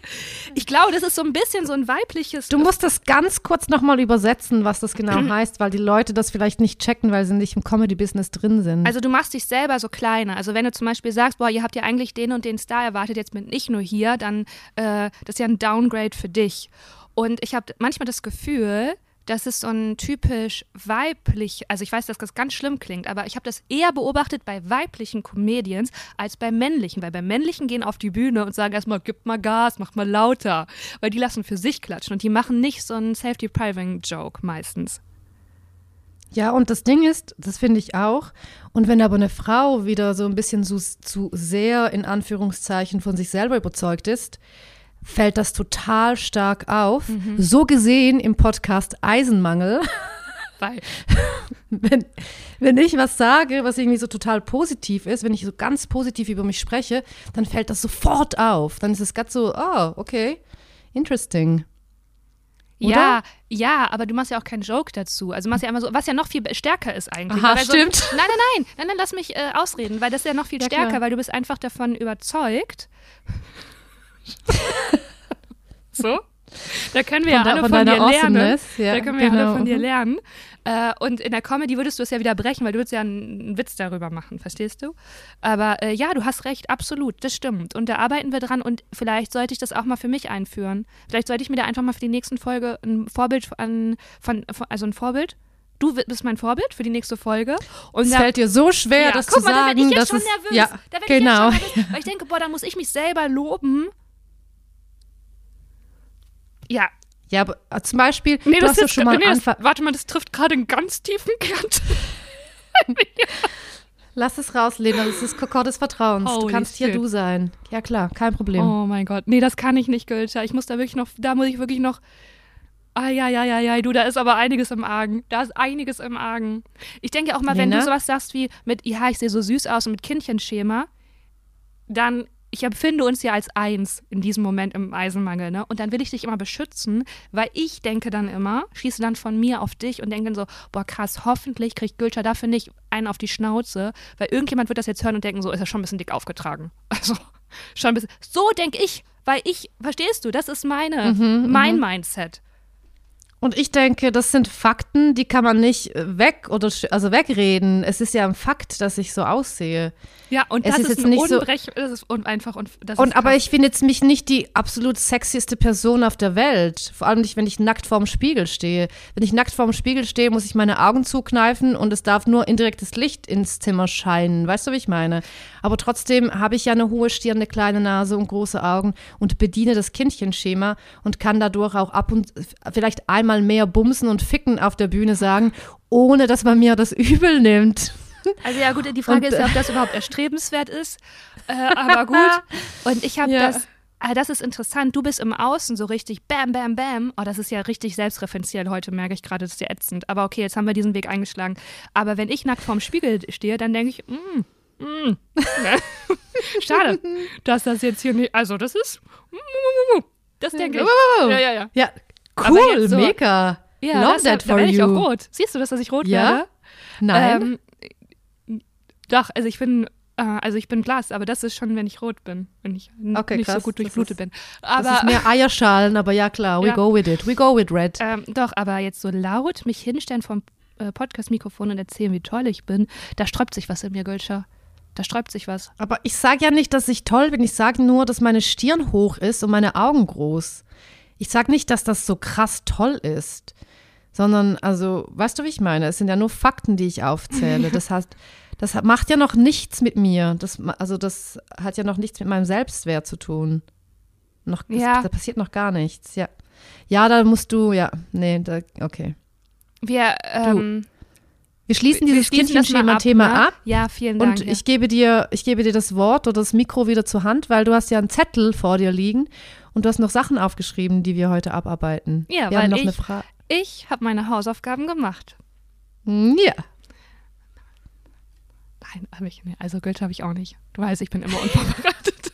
Ich glaube, das ist so ein bisschen so ein weibliches. Du musst das ganz kurz nochmal übersetzen, was das genau heißt, weil die Leute das vielleicht nicht checken, weil sie nicht im Comedy-Business drin sind. Also du machst dich selber so kleiner. Also wenn du zum Beispiel sagst, boah, ihr habt ja eigentlich den und den Star erwartet, jetzt bin ich nur hier, dann äh, das ist ja ein Downgrade für dich. Und ich habe manchmal das Gefühl, das ist so ein typisch weiblich, also ich weiß, dass das ganz schlimm klingt, aber ich habe das eher beobachtet bei weiblichen Comedians als bei männlichen, weil bei männlichen gehen auf die Bühne und sagen erstmal, gib mal Gas, mach mal lauter, weil die lassen für sich klatschen und die machen nicht so einen Self-Depriving-Joke meistens. Ja, und das Ding ist, das finde ich auch, und wenn aber eine Frau wieder so ein bisschen zu, zu sehr in Anführungszeichen von sich selber überzeugt ist, fällt das total stark auf. So gesehen im Podcast Eisenmangel, Weil, wenn, wenn ich was sage, was irgendwie so total positiv ist, wenn ich so ganz positiv über mich spreche, dann fällt das sofort auf. Dann ist es gerade so, oh, okay, interesting. Oder? Ja, ja, aber du machst ja auch keinen Joke dazu. Also du machst ja immer so, was ja noch viel stärker ist eigentlich. Aha, so, stimmt. Nein, nein, nein, nein, nein, lass mich äh, ausreden, weil das ist ja noch viel Ja, stärker, klar. weil du bist einfach davon überzeugt. so? Da können wir Von ja alle von von, dir lernen. Ja, da können wir ja genau. alle von dir lernen. Äh, und in der Comedy würdest du es ja wieder brechen, weil du würdest ja einen Witz darüber machen, verstehst du? Aber äh, ja, du hast recht, absolut, das stimmt. Und da arbeiten wir dran und vielleicht sollte ich das auch mal für mich einführen. Vielleicht sollte ich mir da einfach mal für die nächsten Folge ein Vorbild an, von, von also ein Vorbild. Du bist mein Vorbild für die nächste Folge. Und Es da- fällt dir so schwer, ja, das zu mal, da sagen. bin ich jetzt schon nervös. Ja, da genau. Ich jetzt schon nervös, weil ich denke, boah, da muss ich mich selber loben. Ja, Ja, aber äh, zum Beispiel, Nee, du das ist, schon mal nee, das, warte mal, das trifft gerade einen ganz tiefen Kern. Lass es raus, Lena. Das ist Kokor des Vertrauens. du Holy kannst hier shit. du sein. Ja, klar, kein Problem. Oh mein Gott. Nee, das kann ich nicht, Gülter. Ich muss da wirklich noch, da muss ich wirklich noch. Ah, ja, ja, ja, ja, du, da ist aber einiges im Argen. Da ist einiges im Argen. Ich denke auch mal, wenn Lena? du sowas sagst wie mit, ja, ich sehe so süß aus und mit Kindchenschema, dann, ich empfinde uns ja als eins in diesem Moment im Eisenmangel, ne? Und dann will ich dich immer beschützen, weil ich denke dann immer, schieße dann von mir auf dich und denke dann so, boah, krass, hoffentlich kriegt Gülter dafür nicht einen auf die Schnauze, weil irgendjemand wird das jetzt hören und denken, so, ist er schon ein bisschen dick aufgetragen. Also, schon ein bisschen. So denke ich, weil ich, verstehst du, das ist meine, mein Mindset. Und ich denke, das sind Fakten, die kann man nicht äh, weg oder also wegreden. Es ist ja ein Fakt, dass ich so aussehe. Ja, und Es das ist jetzt ein nicht so- das ist un einfach und das Und aber ich finde jetzt mich nicht die absolut sexieste Person auf der Welt. Vor allem nicht, wenn ich nackt vorm Spiegel stehe. Wenn ich nackt vorm Spiegel stehe, muss ich meine Augen zukneifen und es darf nur indirektes Licht ins Zimmer scheinen. Weißt du, wie ich meine? Aber trotzdem habe ich ja eine hohe Stirn, eine kleine Nase und große Augen und bediene das Kindchenschema und kann dadurch auch ab und vielleicht einmal mehr bumsen und ficken auf der Bühne sagen, ohne dass man mir das übel nimmt. Also ja gut, die Frage Und, ist ja, ob das überhaupt erstrebenswert ist. Äh, aber gut. Und ich habe Ja. das. Ah, das ist interessant. Du bist im Außen so richtig bam, bam, bam. Oh, das ist ja richtig selbstreferenziell heute, merke ich gerade. Das ist ja ätzend. Aber okay, jetzt haben wir diesen Weg eingeschlagen. Aber wenn ich nackt vorm Spiegel stehe, dann denke ich, mm, mm. Schade, dass das jetzt hier nicht. Also, das ist. Das denke ich. Ja, ja, ja. Ja, cool, so- mega. Ja, Love das, that da for werde ich you. auch rot. Siehst du das, dass ich rot Ja? werde? Nein. Ähm, doch, also ich bin, äh, also ich bin blass, aber das ist schon, wenn ich rot bin, wenn ich Okay, nicht so krass. gut Das durchblutet bin. das ist Aber mehr Eierschalen, aber ja klar, we Ja. go with it. We go with red. ähm, doch, aber jetzt so laut mich hinstellen vom äh, Podcast-Mikrofon und erzählen, wie toll ich bin, da sträubt sich was in mir, Gülscher. Da sträubt sich was. Aber ich sage ja nicht, dass ich toll bin. Ich sage nur, dass meine Stirn hoch ist und meine Augen groß. Ich sage nicht, dass das so krass toll ist, sondern, also, weißt du, wie ich meine? Es sind ja nur Fakten, die ich aufzähle. Das heißt, das macht ja noch nichts mit mir. Das, also, das hat ja noch nichts mit meinem Selbstwert zu tun. Noch, das, Ja. Da passiert noch gar nichts, ja. Ja, da musst du, ja, nee, da, okay. Wir, ähm, Wir schließen dieses das Kindchenschema-Thema ne? ab. Ja, vielen Dank. Und ja. ich gebe dir, ich gebe dir das Wort oder das Mikro wieder zur Hand, weil du hast ja einen Zettel vor dir liegen Und du hast noch Sachen aufgeschrieben, die wir heute abarbeiten. Ja, wir weil haben noch ich, eine Frage. ich habe meine Hausaufgaben gemacht. Ja. Nein, habe ich nicht. Also Goethe habe ich auch nicht. Du weißt, ich bin immer unvorbereitet.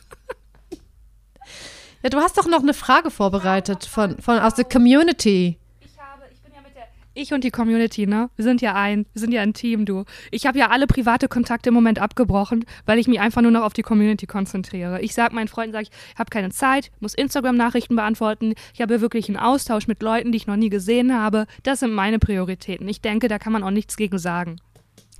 Ja, du hast doch noch eine Frage vorbereitet von, von aus der Community. Ich habe, ich bin ja mit der. Ich und die Community, ne? Wir sind ja ein, wir sind ja ein Team, du. Ich habe ja alle private Kontakte im Moment abgebrochen, weil ich mich einfach nur noch auf die Community konzentriere. Ich sage meinen Freunden, sage ich, habe keine Zeit, muss Instagram-Nachrichten beantworten. Ich habe wirklich einen Austausch mit Leuten, die ich noch nie gesehen habe. Das sind meine Prioritäten. Ich denke, da kann man auch nichts gegen sagen.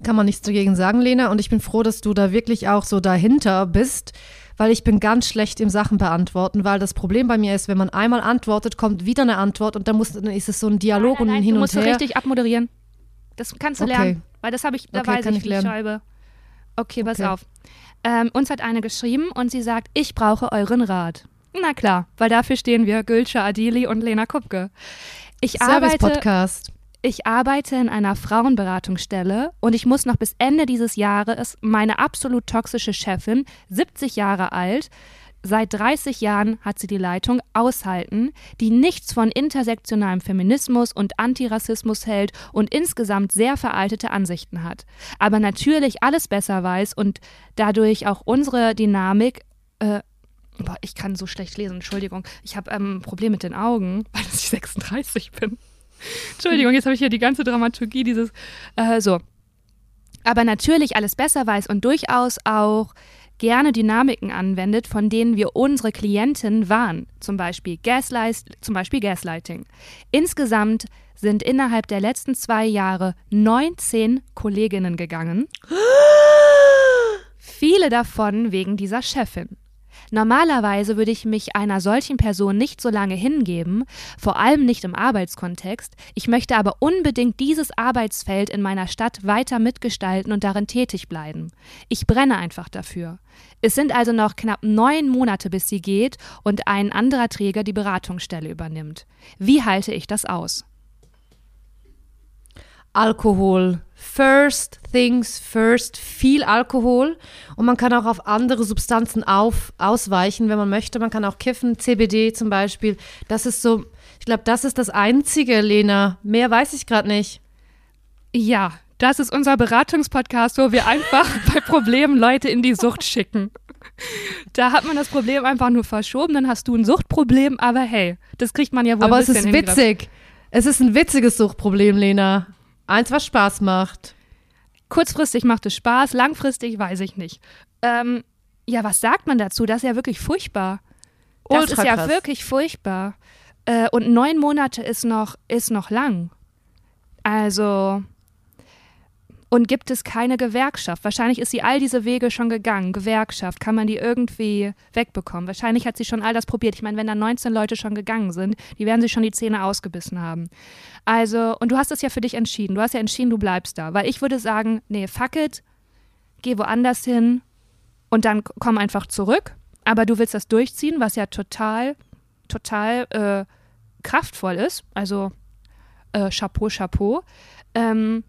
Kann man nichts dagegen sagen, Lena. Und ich bin froh, dass du da wirklich auch so dahinter bist, weil ich bin ganz schlecht im Sachen beantworten, weil das Problem bei mir ist, wenn man einmal antwortet, kommt wieder eine Antwort und dann, muss, dann ist es so ein Dialog nein, nein, und ein nein, Hin du und musst so her. richtig abmoderieren. Das kannst du Okay. lernen. Weil das habe ich, da Okay, weiß kann ich, ich wie ich lernen. schreibe. Okay, pass Okay. auf. Ähm, uns hat eine geschrieben und sie sagt, ich brauche euren Rat. Na klar, weil dafür stehen wir, Gülce Adili und Lena Kupke. Ich arbeite, Service-Podcast. Ich arbeite in einer Frauenberatungsstelle und ich muss noch bis Ende dieses Jahres meine absolut toxische Chefin, 70 Jahre alt, seit 30 Jahren hat sie die Leitung, aushalten, die nichts von intersektionalem Feminismus und Antirassismus hält und insgesamt sehr veraltete Ansichten hat. Aber natürlich alles besser weiß und dadurch auch unsere Dynamik äh, Boah, ich kann so schlecht lesen, Entschuldigung. Ich habe ähm, ein Problem mit den Augen, weil ich 36 bin. Entschuldigung, jetzt habe ich hier die ganze Dramaturgie dieses. Äh, so. Aber natürlich alles besser weiß und durchaus auch gerne Dynamiken anwendet, von denen wir unsere Klienten waren. Zum Beispiel, Gaslight, zum Beispiel Gaslighting. Insgesamt sind innerhalb der letzten zwei Jahre 19 Kolleginnen gegangen. Viele davon wegen dieser Chefin. Normalerweise würde ich mich einer solchen Person nicht so lange hingeben, vor allem nicht im Arbeitskontext. Ich möchte aber unbedingt dieses Arbeitsfeld in meiner Stadt weiter mitgestalten und darin tätig bleiben. Ich brenne einfach dafür. Es sind also noch knapp neun Monate, bis sie geht und ein anderer Träger die Beratungsstelle übernimmt. Wie halte ich das aus? Alkohol. First things first, viel Alkohol. Und man kann auch auf andere Substanzen auf, ausweichen, wenn man möchte. Man kann auch kiffen, CBD zum Beispiel. Das ist so, ich glaube, das ist das Einzige, Lena. Mehr weiß ich gerade nicht. Ja, das ist unser Beratungspodcast, wo wir einfach bei Problemen Leute in die Sucht schicken. Da hat man das Problem einfach nur verschoben, dann hast du ein Suchtproblem, aber hey, das kriegt man ja wohl Aber ein es bisschen ist witzig. Es ist ein witziges Suchtproblem, Lena. Eins, was Spaß macht. Kurzfristig macht es Spaß, langfristig weiß ich nicht. Ähm, ja, was sagt man dazu? Das ist ja wirklich furchtbar. Das Ultra ist ja krass. wirklich furchtbar. Äh, und neun Monate ist noch, ist noch lang. Also. Und gibt es keine Gewerkschaft? Wahrscheinlich ist sie all diese Wege schon gegangen. Gewerkschaft, kann man die irgendwie wegbekommen? Wahrscheinlich hat sie schon all das probiert. Ich meine, wenn da 19 Leute schon gegangen sind, die werden sich schon die Zähne ausgebissen haben. Also, und du hast es ja für dich entschieden. Du hast ja entschieden, du bleibst da. Weil ich würde sagen, nee, fuck it, geh woanders hin und dann komm einfach zurück. Aber du willst das durchziehen, was ja total, total äh, kraftvoll ist. Also äh, Chapeau, Chapeau. Ähm,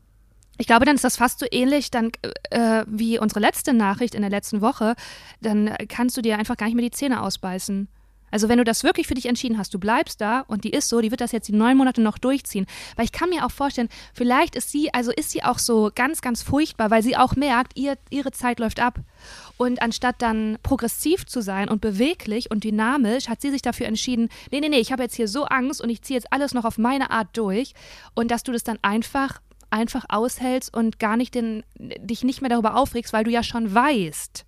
ich glaube, dann ist das fast so ähnlich dann äh, wie unsere letzte Nachricht in der letzten Woche. Dann kannst du dir einfach gar nicht mehr die Zähne ausbeißen. Also wenn du das wirklich für dich entschieden hast, du bleibst da und die ist so, die wird das jetzt die neun Monate noch durchziehen. Weil ich kann mir auch vorstellen, vielleicht ist sie, also ist sie auch so ganz, ganz furchtbar, weil sie auch merkt, ihr, ihre Zeit läuft ab. Und anstatt dann progressiv zu sein und beweglich und dynamisch, hat sie sich dafür entschieden, nee, nee, nee, ich habe jetzt hier so Angst und ich ziehe jetzt alles noch auf meine Art durch. Und dass du das dann einfach, einfach aushältst und gar nicht den, dich nicht mehr darüber aufregst, weil du ja schon weißt,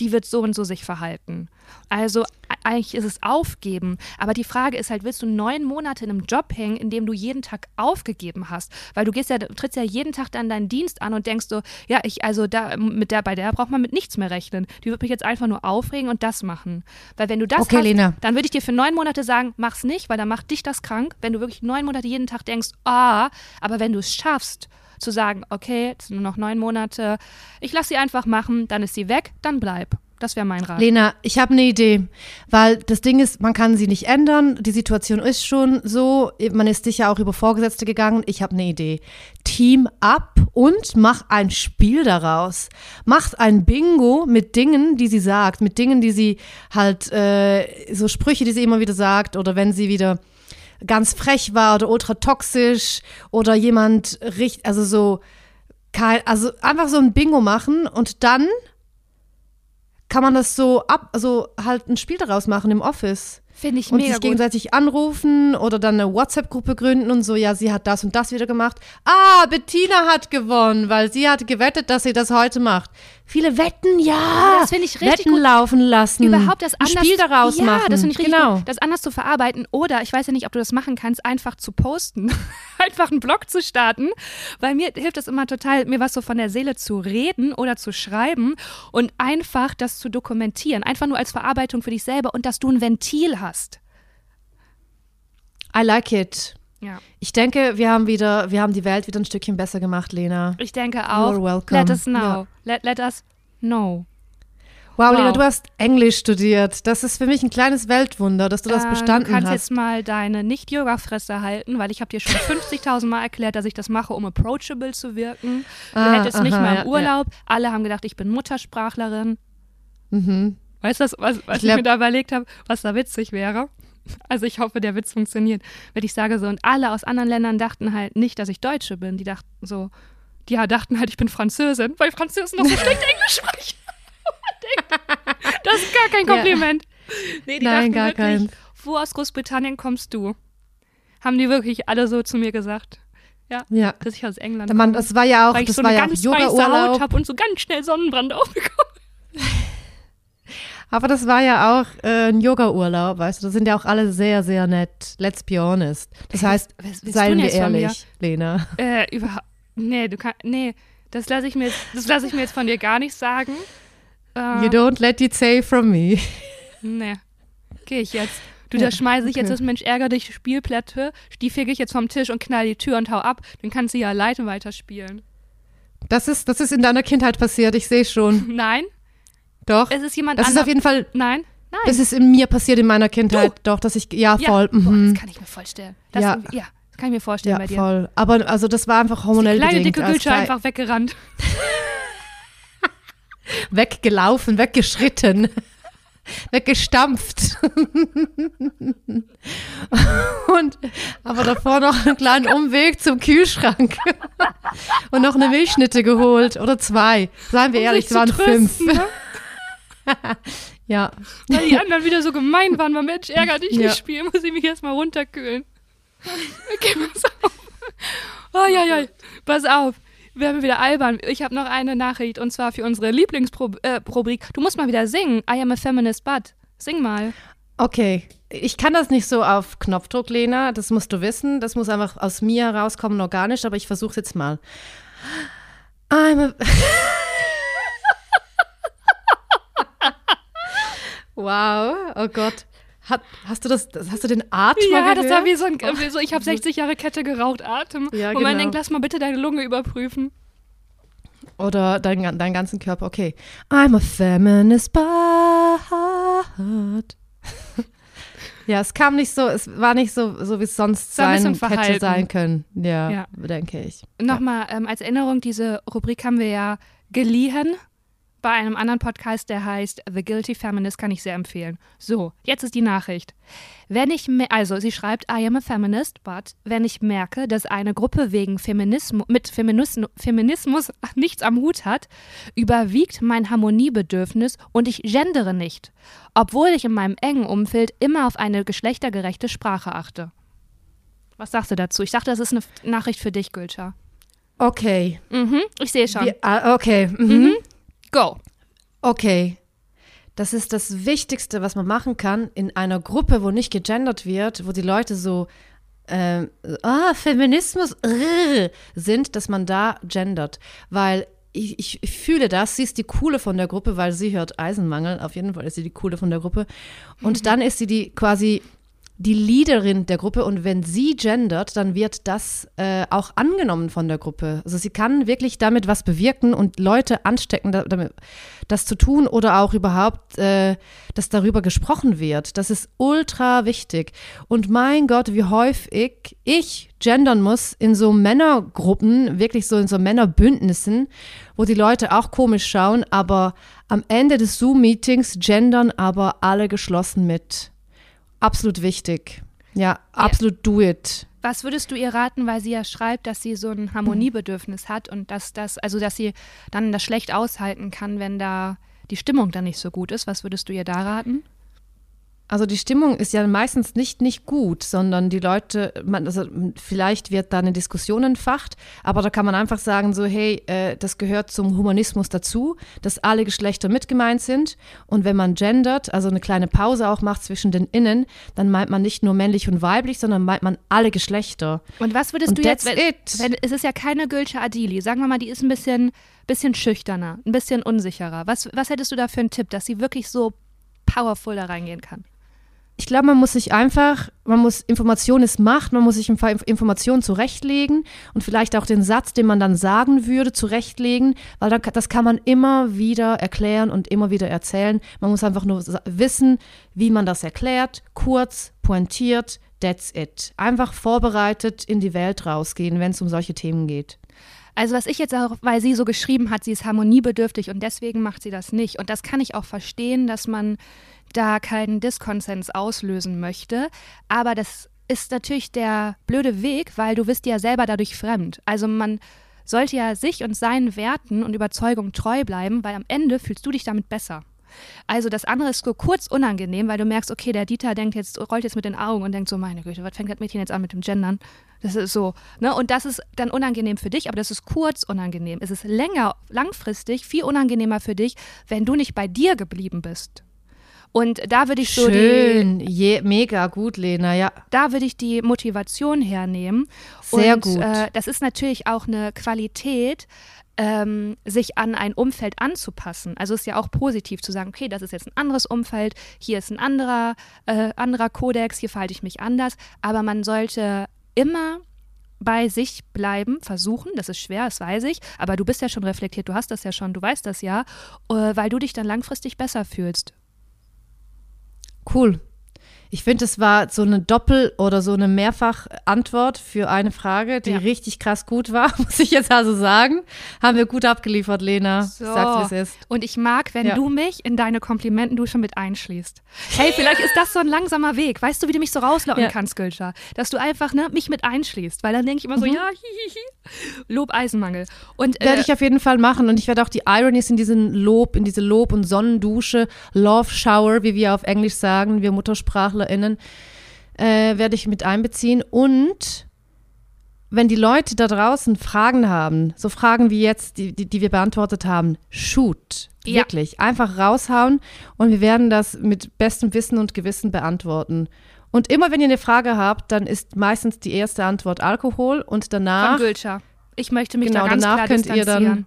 die wird so und so sich verhalten. Also e- eigentlich ist es aufgeben. Aber die Frage ist halt, willst du neun Monate in einem Job hängen, in dem du jeden Tag aufgegeben hast? Weil du gehst ja, trittst ja jeden Tag dann deinen Dienst an und denkst so, ja, ich, also da, mit der, bei der braucht man mit nichts mehr rechnen. Die wird mich jetzt einfach nur aufregen und das machen. Weil wenn du das Okay, hast, Lena. dann würde ich dir für neun Monate sagen, mach's nicht, weil dann macht dich das krank, wenn du wirklich neun Monate jeden Tag denkst, ah, aber wenn du es schaffst, zu sagen, okay, es sind nur noch neun Monate, ich lasse sie einfach machen, dann ist sie weg, dann bleib. Das wäre mein Rat. Lena, ich habe eine Idee, weil das Ding ist, man kann sie nicht ändern. Die Situation ist schon so. Man ist sicher auch über Vorgesetzte gegangen. Ich habe eine Idee. Team up und mach ein Spiel daraus. Macht ein Bingo mit Dingen, die sie sagt, mit Dingen, die sie halt, äh, so Sprüche, die sie immer wieder sagt oder wenn sie wieder ganz frech war oder ultra toxisch oder jemand richtig, also so, kein, also einfach so ein Bingo machen und dann kann man das so ab, also halt ein Spiel daraus machen im Office. Finde ich und mega sich gut. gegenseitig anrufen oder dann eine WhatsApp-Gruppe gründen und so, ja, sie hat das und das wieder gemacht. Ah, Bettina hat gewonnen, weil sie hat gewettet, dass sie das heute macht. Viele wetten, ja. Das finde ich richtig Wetten gut. laufen lassen. Überhaupt das Hm. ein anders Spiel daraus ja, machen. das finde ich richtig genau. gut, das anders zu verarbeiten oder ich weiß ja nicht, ob du das machen kannst, einfach zu posten, einfach einen Blog zu starten, weil mir hilft es immer total, mir was so von der Seele zu reden oder zu schreiben und einfach das zu dokumentieren, einfach nur als Verarbeitung für dich selber und dass du ein Ventil hast. I like it. Ja. Ich denke, wir haben wieder, wir haben die Welt wieder ein Stückchen besser gemacht, Lena. Ich denke auch. You're welcome. Let us know. Ja. Let, let us know. Wow, Wow. Lena, du hast Englisch studiert. Das ist für mich ein kleines Weltwunder, dass du das Äh, bestanden Du kannst hast. jetzt mal deine Nicht-Yoga-Fresse halten, weil ich habe dir schon 50.000 Mal erklärt, dass ich das mache, um approachable zu wirken. Du Ah, hättest nicht aha, mal ja, im Urlaub. Alle haben gedacht, ich bin Muttersprachlerin. Mhm. Weißt du, was, was, Ich ich, mir da überlegt habe, was da witzig wäre? Also ich hoffe, der Witz funktioniert. Wenn ich sage so, und alle aus anderen Ländern dachten halt nicht, dass ich Deutsche bin. Die dachten so, die ja, dachten halt, ich bin Französin, weil Französen noch so schlecht Englisch sprechen. Das ist gar kein Ja. Kompliment. Nee, die Nein, dachten gar wirklich, keins. wo aus Großbritannien kommst du? Haben die wirklich alle so zu mir gesagt. Ja, Ja. dass ich aus England komme. das war ja auch, weil ich das so war eine ja auch ganz Haut Yoga-Urlaub. habe und so ganz schnell Sonnenbrand aufbekomme. Aber das war ja auch äh, ein Yoga-Urlaub, weißt du. Da sind ja auch alle sehr, sehr nett. Let's be honest. Das heißt, was du seien wir jetzt ehrlich, Lena. Äh, überhaupt. Nee, du kannst. Nee, das lasse ich mir jetzt, das lasse ich mir jetzt von dir gar nicht sagen. Äh, You don't let it say from me. nee. Gehe ich jetzt. Du, da schmeiße ich jetzt okay. das Mensch ärger dich Spielplatte, die fege ich jetzt vom Tisch und knall die Tür und hau ab. Dann kannst du ja alleine weiterspielen. Das ist, das ist in deiner Kindheit passiert, ich sehe schon. Nein, Doch. es ist jemand Das ist auf jeden Fall, Nein, nein. das ist in mir passiert in meiner Kindheit. Doch, dass ich, ja, ja, voll. Boah, mhm. das kann ich mir vorstellen. Das, Ja. ja. das kann ich mir vorstellen Ja, bei dir. voll. Aber also das war einfach hormonell Kleine bedingt. dicke Gülsche einfach weggerannt. weggelaufen, weggeschritten, weggestampft. und aber davor noch einen kleinen Umweg zum Kühlschrank und noch eine Milchschnitte geholt oder zwei. Seien wir Um ehrlich, es waren zu fünf. trösten, ne? Ja, Weil die anderen wieder so gemein waren, weil Mensch, ärger dich Ja. nicht spielen, muss ich mich erstmal runterkühlen. Okay, pass auf. Oh, ja, ja. Pass auf. Wir haben wieder albern. Ich habe noch eine Nachricht und zwar für unsere Lieblingsrubrik. Äh, du musst mal wieder singen. I am a feminist, but. Sing mal. okay. Ich kann das nicht so auf Knopfdruck, Lena. Das musst du wissen. Das muss einfach aus mir rauskommen, organisch. Aber ich versuche jetzt mal. I'm a wow. Oh Gott. Hat, hast du das? Hast du den Atem Ja, mal das gehört? war wie so ein. Wie so, ich habe 60 Jahre Kette geraucht, Atem. Ja, Und man genau. denkt, lass mal bitte deine Lunge überprüfen. Oder dein, deinen ganzen Körper. Okay. I'm a feminist but. ja, es kam nicht so, es war nicht so, so wie es sonst sein hätte sein können. Ja, Ja. denke ich. Nochmal ähm, als Erinnerung, diese Rubrik haben wir ja geliehen bei einem anderen Podcast, der heißt The Guilty Feminist, kann ich sehr empfehlen. So, jetzt ist die Nachricht. Wenn ich, me- also sie schreibt, I am a feminist, but wenn ich merke, dass eine Gruppe wegen Feminismus, mit Feminismus, Feminismus nichts am Hut hat, überwiegt mein Harmoniebedürfnis und ich gendere nicht, obwohl ich in meinem engen Umfeld immer auf eine geschlechtergerechte Sprache achte. Was sagst du dazu? Ich dachte, das ist eine Nachricht für dich, Gülscha. Okay. Mhm, ich sehe schon. Wir, ah, okay. Mhm. Go. Okay. Das ist das Wichtigste, was man machen kann in einer Gruppe, wo nicht gegendert wird, wo die Leute so ähm, ah, Feminismus äh, sind, dass man da gendert. Weil ich, ich, ich fühle das, sie ist die Coole von der Gruppe, weil sie hört Eisenmangel. Auf jeden Fall ist sie die Coole von der Gruppe. Und dann ist sie die quasi die Leaderin der Gruppe und wenn sie gendert, dann wird das äh, auch angenommen von der Gruppe. Also sie kann wirklich damit was bewirken und Leute anstecken, damit, das zu tun oder auch überhaupt, äh, dass darüber gesprochen wird. Das ist ultra wichtig. Und mein Gott, wie häufig ich gendern muss in so Männergruppen, wirklich so in so Männerbündnissen, wo die Leute auch komisch schauen, aber am Ende des Zoom-Meetings gendern aber alle geschlossen mit. Absolut wichtig. Ja, absolut do it. Was würdest du ihr raten, weil sie ja schreibt, dass sie so ein Harmoniebedürfnis hat und dass das, also dass sie dann das schlecht aushalten kann, wenn da die Stimmung dann nicht so gut ist. Was würdest du ihr da raten? Also die Stimmung ist ja meistens nicht nicht gut, sondern die Leute, man, also vielleicht wird da eine Diskussion entfacht, aber da kann man einfach sagen so, hey, äh, das gehört zum Humanismus dazu, dass alle Geschlechter mitgemeint sind und wenn man gendert, also eine kleine Pause auch macht zwischen den Innen, dann meint man nicht nur männlich und weiblich, sondern meint man alle Geschlechter. Und was würdest und du jetzt, wenn, wenn, es ist ja keine Gülsche Adili, sagen wir mal, die ist ein bisschen, bisschen schüchterner, ein bisschen unsicherer. Was, was hättest du da für einen Tipp, dass sie wirklich so powerful da reingehen kann? Ich glaube, man muss sich einfach, man muss, Information ist Macht, man muss sich Informationen zurechtlegen und vielleicht auch den Satz, den man dann sagen würde, zurechtlegen, weil dann, das kann man immer wieder erklären und immer wieder erzählen. Man muss einfach nur wissen, wie man das erklärt, kurz, pointiert, that's it. Einfach vorbereitet in die Welt rausgehen, wenn es um solche Themen geht. Also was ich jetzt auch, weil sie so geschrieben hat, sie ist harmoniebedürftig und deswegen macht sie das nicht. Und das kann ich auch verstehen, dass man da keinen Diskonsens auslösen möchte. Aber das ist natürlich der blöde Weg, weil du bist ja selber dadurch fremd. Also man sollte ja sich und seinen Werten und Überzeugungen treu bleiben, weil am Ende fühlst du dich damit besser. Also das andere ist kurz unangenehm, weil du merkst, okay, der Dieter denkt jetzt, rollt jetzt mit den Augen und denkt so, meine Güte, was fängt das Mädchen jetzt an mit dem Gendern? Das ist so, ne? Und das ist dann unangenehm für dich, aber das ist kurz unangenehm. Es ist länger, langfristig viel unangenehmer für dich, wenn du nicht bei dir geblieben bist. Und da würde ich so Schön, die, Je, mega gut, Lena, ja. Da würde ich die Motivation hernehmen. Sehr und, gut. Äh, das ist natürlich auch eine Qualität, ähm, sich an ein Umfeld anzupassen. Also ist ja auch positiv zu sagen, okay, das ist jetzt ein anderes Umfeld, hier ist ein anderer, äh, anderer Kodex, hier verhalte ich mich anders. Aber man sollte immer bei sich bleiben, versuchen, das ist schwer, das weiß ich, aber du bist ja schon reflektiert, du hast das ja schon, du weißt das ja, äh, weil du dich dann langfristig besser fühlst. Cool. Ich finde, es war so eine Doppel- oder so eine Mehrfach-Antwort für eine Frage, die ja. richtig krass gut war, muss ich jetzt also sagen. Haben wir gut abgeliefert, Lena. So. Sag's, wie es ist. Und ich mag, wenn ja. du mich in deine Komplimentendusche mit einschließt. Hey, vielleicht ist das so ein langsamer Weg. Weißt du, wie du mich so rauslocken ja. kannst, Gülscha? Dass du einfach ne, mich mit einschließt. Weil dann denke ich immer so, mhm. ja, hihihi. Lob, Eisenmangel. Und, äh, Werde ich auf jeden Fall machen. Und ich werde auch die Ironies in diesen Lob, in diese Lob- und Sonnendusche, Love Shower, wie wir auf Englisch sagen, wir Muttersprachler HörerInnen äh, werde ich mit einbeziehen. Und wenn die Leute da draußen Fragen haben, so Fragen wie jetzt, die, die, die wir beantwortet haben, shoot. Ja. Wirklich. Einfach raushauen und wir werden das mit bestem Wissen und Gewissen beantworten. Und immer wenn ihr eine Frage habt, dann ist meistens die erste Antwort Alkohol und danach. Von Gülscher. Ich möchte mich genau, da ganz danach klar könnt ihr dann.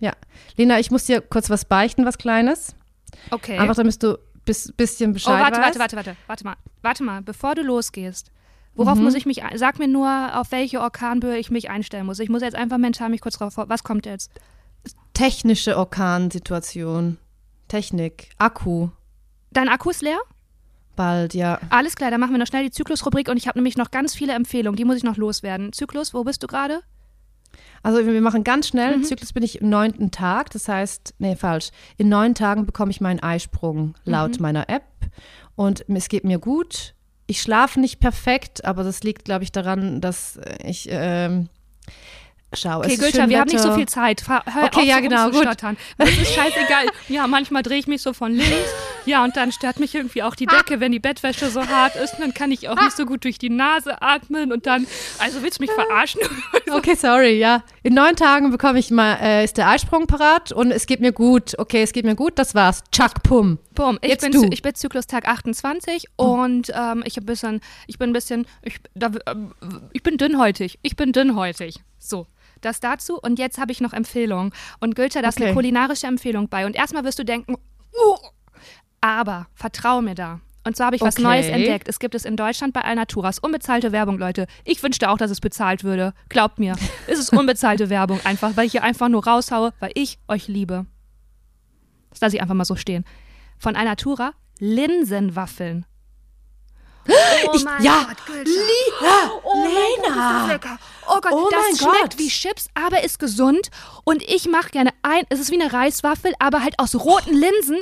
Ja. Lena, ich muss dir kurz was beichten, was Kleines. Okay. Einfach damit du bis, bisschen Bescheid Oh, warte, weißt. warte, warte, warte, warte mal. Warte mal, bevor du losgehst. Worauf mhm. muss ich mich, sag mir nur, auf welche Orkanböe ich mich einstellen muss. Ich muss jetzt einfach mental mich kurz drauf, was kommt jetzt? Technische Orkansituation. Technik. Akku. Dein Akku ist leer? Bald, ja. Alles klar, dann machen wir noch schnell die Zyklusrubrik und ich habe nämlich noch ganz viele Empfehlungen, die muss ich noch loswerden. Zyklus, wo bist du gerade? Also wir machen ganz schnell, mhm. Zyklus bin ich im neunten Tag, das heißt, nee, falsch. In neun Tagen bekomme ich meinen Eisprung laut mhm. meiner App und es geht mir gut. Ich schlafe nicht perfekt, aber das liegt, glaube ich, daran, dass ich ähm, Schau, okay, Gülscha, wir haben nicht so viel Zeit. Hör okay, auf, ja, genau, gut. Das ist scheißegal. ja, manchmal drehe ich mich so von links. Ja, und dann stört mich irgendwie auch die Decke, wenn die Bettwäsche so hart ist. Und dann kann ich auch nicht so gut durch die Nase atmen. Und dann, also willst du mich verarschen? okay, sorry, ja. In neun Tagen bekomme ich mal, äh, ist der Eisprung parat und es geht mir gut. Okay, es geht mir gut, das war's. Chuck, pum. Pum. Ich, Jetzt bin, du. ich bin Zyklustag 28 mhm. und ähm, ich, ein bisschen, ich bin ein bisschen, ich, da, äh, ich bin dünnhäutig. Ich bin dünnhäutig. So. Das dazu. Und jetzt habe ich noch Empfehlungen. Und Goethe, das okay. ist eine kulinarische Empfehlung bei. Und erstmal wirst du denken, uh, aber vertrau mir da. Und zwar habe ich was Okay. Neues entdeckt. Es gibt es in Deutschland bei Alnaturas. Unbezahlte Werbung, Leute. Ich wünschte auch, dass es bezahlt würde. Glaubt mir. Es ist unbezahlte Werbung einfach, weil ich hier einfach nur raushaue, weil ich euch liebe. Das lasse ich einfach mal so stehen. Von Alnatura Linsenwaffeln. Oh Ich- mein ja, Gott. Lina, Oh mein Gott, das Lena. ist lecker. Oh Gott, Oh das mein schmeckt Gott. wie Chips, aber ist gesund. Und ich mache gerne ein, es ist wie eine Reiswaffel, aber halt aus roten Linsen.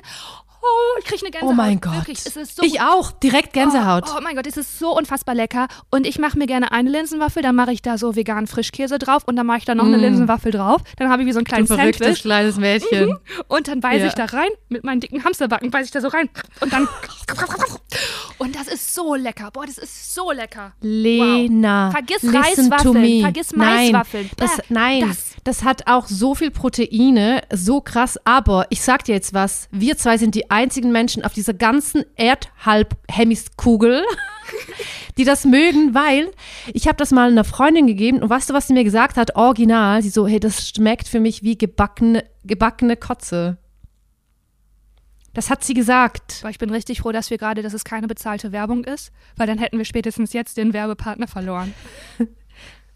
Oh, ich kriege eine Gänsehaut. Oh mein Gott. Wirklich, so ich auch, direkt Gänsehaut. Oh, oh mein Gott, es ist so unfassbar lecker. Und ich mache mir gerne eine Linsenwaffel, dann mache ich da so veganen Frischkäse drauf und dann mache ich da noch eine Linsenwaffel drauf. Dann habe ich wie so ein Mm. Du kleines verrücktes Sandwich. kleines Mädchen. Und dann beiße Ja. ich da rein mit meinen dicken Hamsterbacken, beiße ich da so rein. Und dann. Und das ist so lecker. Boah, das ist so lecker. Lena, Wow. Vergiss Reiswaffeln, vergiss Nein, Maiswaffeln. Das, Bäh, nein, das. das. hat auch so viel Proteine, so krass. Aber ich sag dir jetzt was: Wir zwei sind die einzigen Menschen auf dieser ganzen Erdhalbhemiskugel, die das mögen, weil ich habe das mal einer Freundin gegeben und weißt du, was sie mir gesagt hat? Original, sie so, hey, das schmeckt für mich wie gebackene, gebackene Kotze. Das hat sie gesagt. Aber ich bin richtig froh, dass wir gerade, dass es keine bezahlte Werbung ist, weil dann hätten wir spätestens jetzt den Werbepartner verloren.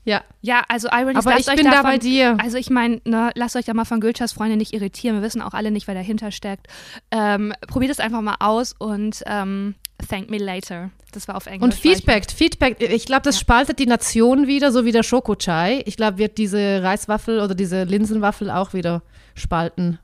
Ja. Ja, also Ironies, Aber ich bin da davon, bei dir. Also ich meine, ne, lasst euch da mal von Gülschas Freundin nicht irritieren. Wir wissen auch alle nicht, wer dahinter steckt. Ähm, probiert es einfach mal aus und ähm, thank me later. Das war auf Englisch. Und weil ich- Feedback, Feedback, ich glaube, das spaltet die Nation wieder, so wie der Schokochai. Ich glaube, wird diese Reiswaffel oder diese Linsenwaffel auch wieder spalten.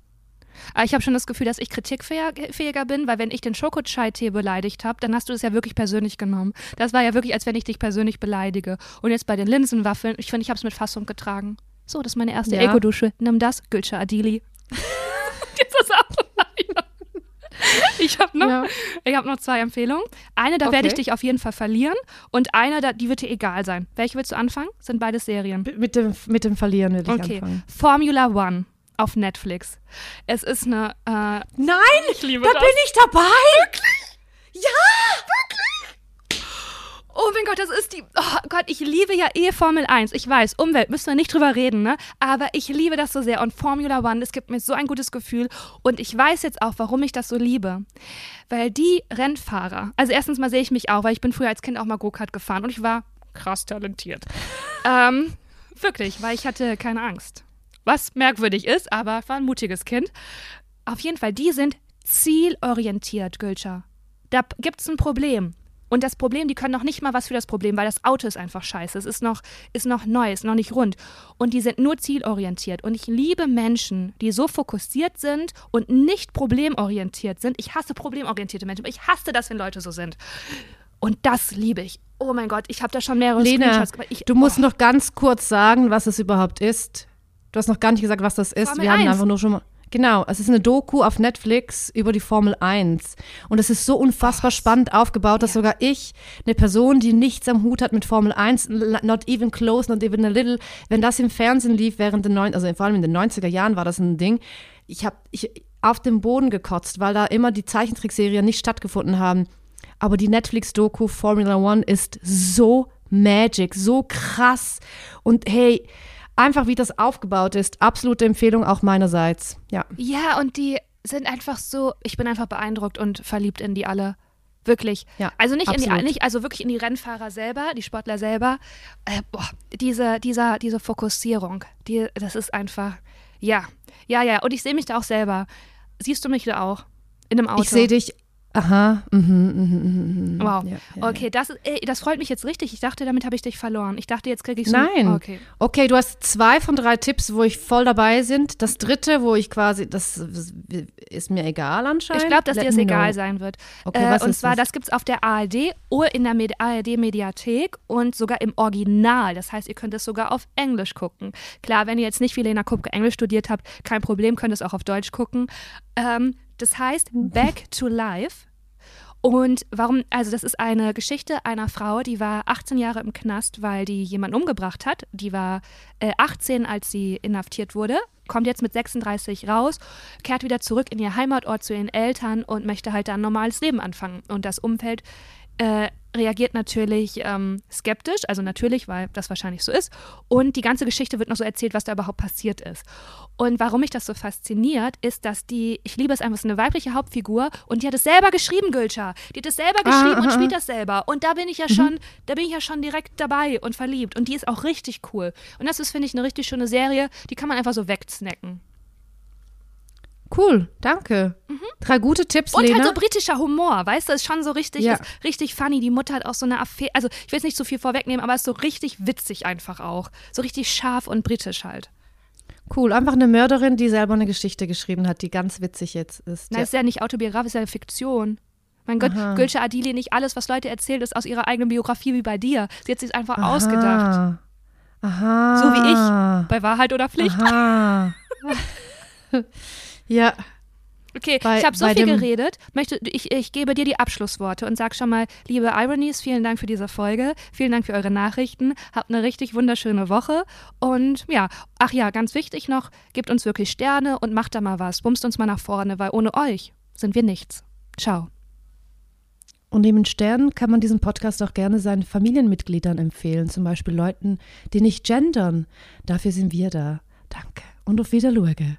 Aber ich habe schon das Gefühl, dass ich kritikfähiger bin, weil wenn ich den Schokochai-Tee beleidigt habe, dann hast du es ja wirklich persönlich genommen. Das war ja wirklich, als wenn ich dich persönlich beleidige. Und jetzt bei den Linsenwaffeln, ich finde, ich habe es mit Fassung getragen. So, das ist meine erste Ja. Eco-Dusche. Nimm das, Gülscha Adili. jetzt ist auch. Ich habe noch, Ja. ich hab noch zwei Empfehlungen. Eine, da Okay. werde ich dich auf jeden Fall verlieren. Und eine, da, die wird dir egal sein. Welche willst du anfangen? Sind beides Serien. Mit dem, mit dem Verlieren will ich Okay. anfangen. Formula One auf Netflix. Es ist eine. Äh, Nein, ich liebe da das. bin ich dabei. Oh mein Gott, das ist die. Oh Gott, ich liebe ja eh Formel 1. Ich weiß, Umwelt, müssen wir nicht drüber reden, ne? Aber ich liebe das so sehr. Und Formula One, das gibt mir so ein gutes Gefühl. Und ich weiß jetzt auch, warum ich das so liebe. Weil die Rennfahrer, also erstens mal sehe ich mich auch, weil ich bin früher als Kind auch mal Go-Kart gefahren und ich war krass talentiert. ähm, wirklich, weil ich hatte keine Angst. Was merkwürdig ist, aber war ein mutiges Kind. Auf jeden Fall, die sind zielorientiert, Gülscha. Da gibt es ein Problem. Und das Problem, die können noch nicht mal was für das Problem, weil das Auto ist einfach scheiße. Es ist noch, ist noch neu, ist noch nicht rund. Und die sind nur zielorientiert. Und ich liebe Menschen, die so fokussiert sind und nicht problemorientiert sind. Ich hasse problemorientierte Menschen. Ich hasse das, wenn Leute so sind. Und das liebe ich. Oh mein Gott, ich habe da schon mehrere Lena, Screenshots gemacht. Ich, du musst oh. noch ganz kurz sagen, was es überhaupt ist. Du hast noch gar nicht gesagt, was das ist. Formel Wir haben 1. einfach nur schon mal. Genau, es ist eine Doku auf Netflix über die Formel 1. Und es ist so unfassbar spannend aufgebaut, dass sogar ich, eine Person, die nichts am Hut hat mit Formel 1, not even close, not even a little, wenn das im Fernsehen lief während den neun, also vor allem in den 90er Jahren war das ein Ding, ich habe ich auf dem Boden gekotzt, weil da immer die Zeichentrickserien nicht stattgefunden haben. Aber die Netflix-Doku Formula One ist so magic, so krass. Und hey, einfach wie das aufgebaut ist, absolute Empfehlung auch meinerseits. Ja. Ja, und die sind einfach so, ich bin einfach beeindruckt und verliebt in die alle. Wirklich. Ja, also nicht in die, absolut. nicht, also wirklich in die Rennfahrer selber, die Sportler selber. Äh, boah, diese, dieser, diese Fokussierung, die, das ist einfach, ja, ja, ja. Und ich sehe mich da auch selber. Siehst du mich da auch? In einem Auto. Ich sehe dich. Aha. Mhm, mhm, mhm, mhm. Wow. Ja, ja, okay, das, ey, das freut mich jetzt richtig. Ich dachte, damit habe ich dich verloren. Ich dachte, jetzt kriege ich so. Nein. Okay. Okay, du hast zwei von drei Tipps, wo ich voll dabei sind. Das dritte, wo ich quasi, das ist mir egal anscheinend. Ich glaube, dass Let dir es egal know. sein wird. Okay, äh, was und zwar, das? das gibt es auf der ARD oder in der Med ARD-Mediathek und sogar im Original. Das heißt, ihr könnt es sogar auf Englisch gucken. Klar, wenn ihr jetzt nicht wie Lena Kupke Englisch studiert habt, kein Problem, könnt ihr es auch auf Deutsch gucken. Ähm, das heißt Back to Life. Und warum, also das ist eine Geschichte einer Frau, die war 18 Jahre im Knast, weil die jemanden umgebracht hat. Die war äh, 18, als sie inhaftiert wurde, kommt jetzt mit 36 raus, kehrt wieder zurück in ihr Heimatort zu ihren Eltern und möchte halt da ein normales Leben anfangen. Und das Umfeld äh, reagiert natürlich ähm, skeptisch, also natürlich, weil das wahrscheinlich so ist. Und die ganze Geschichte wird noch so erzählt, was da überhaupt passiert ist. Und warum mich das so fasziniert, ist, dass die, ich liebe es einfach, es ist eine weibliche Hauptfigur und die hat es selber geschrieben, Gülscha. Die hat es selber geschrieben ah, und spielt das selber. Und da bin ich ja mhm. schon, da bin ich ja schon direkt dabei und verliebt. Und die ist auch richtig cool. Und das ist, finde ich, eine richtig schöne Serie, die kann man einfach so wegsnacken. Cool, danke. Mhm. Drei gute Tipps, Und halt Lena. halt so britischer Humor, weißt du, ist schon so richtig, ja. richtig funny. Die Mutter hat auch so eine Affäre, also ich will jetzt nicht zu so viel vorwegnehmen, aber ist so richtig witzig einfach auch. So richtig scharf und britisch halt. Cool, einfach eine Mörderin, die selber eine Geschichte geschrieben hat, die ganz witzig jetzt ist. Nein, ja. ist ja nicht autobiografisch, ist ja Fiktion. Mein Gott, Aha. Gülce Adili, nicht alles, was Leute erzählen, ist aus ihrer eigenen Biografie wie bei dir. Sie hat sich einfach Aha. ausgedacht. Aha. So wie ich. Bei Wahrheit oder Pflicht. Aha. Ja. Okay, bei, ich habe so viel geredet. Möchte, ich, ich gebe dir die Abschlussworte und sag schon mal, liebe Ironies, vielen Dank für diese Folge. Vielen Dank für eure Nachrichten. Habt eine richtig wunderschöne Woche. Und ja, ach ja, ganz wichtig noch, gebt uns wirklich Sterne und macht da mal was. Bumst uns mal nach vorne, weil ohne euch sind wir nichts. Ciao. Und neben Sternen kann man diesen Podcast auch gerne seinen Familienmitgliedern empfehlen, zum Beispiel Leuten, die nicht gendern. Dafür sind wir da. Danke und auf Wiedersehen.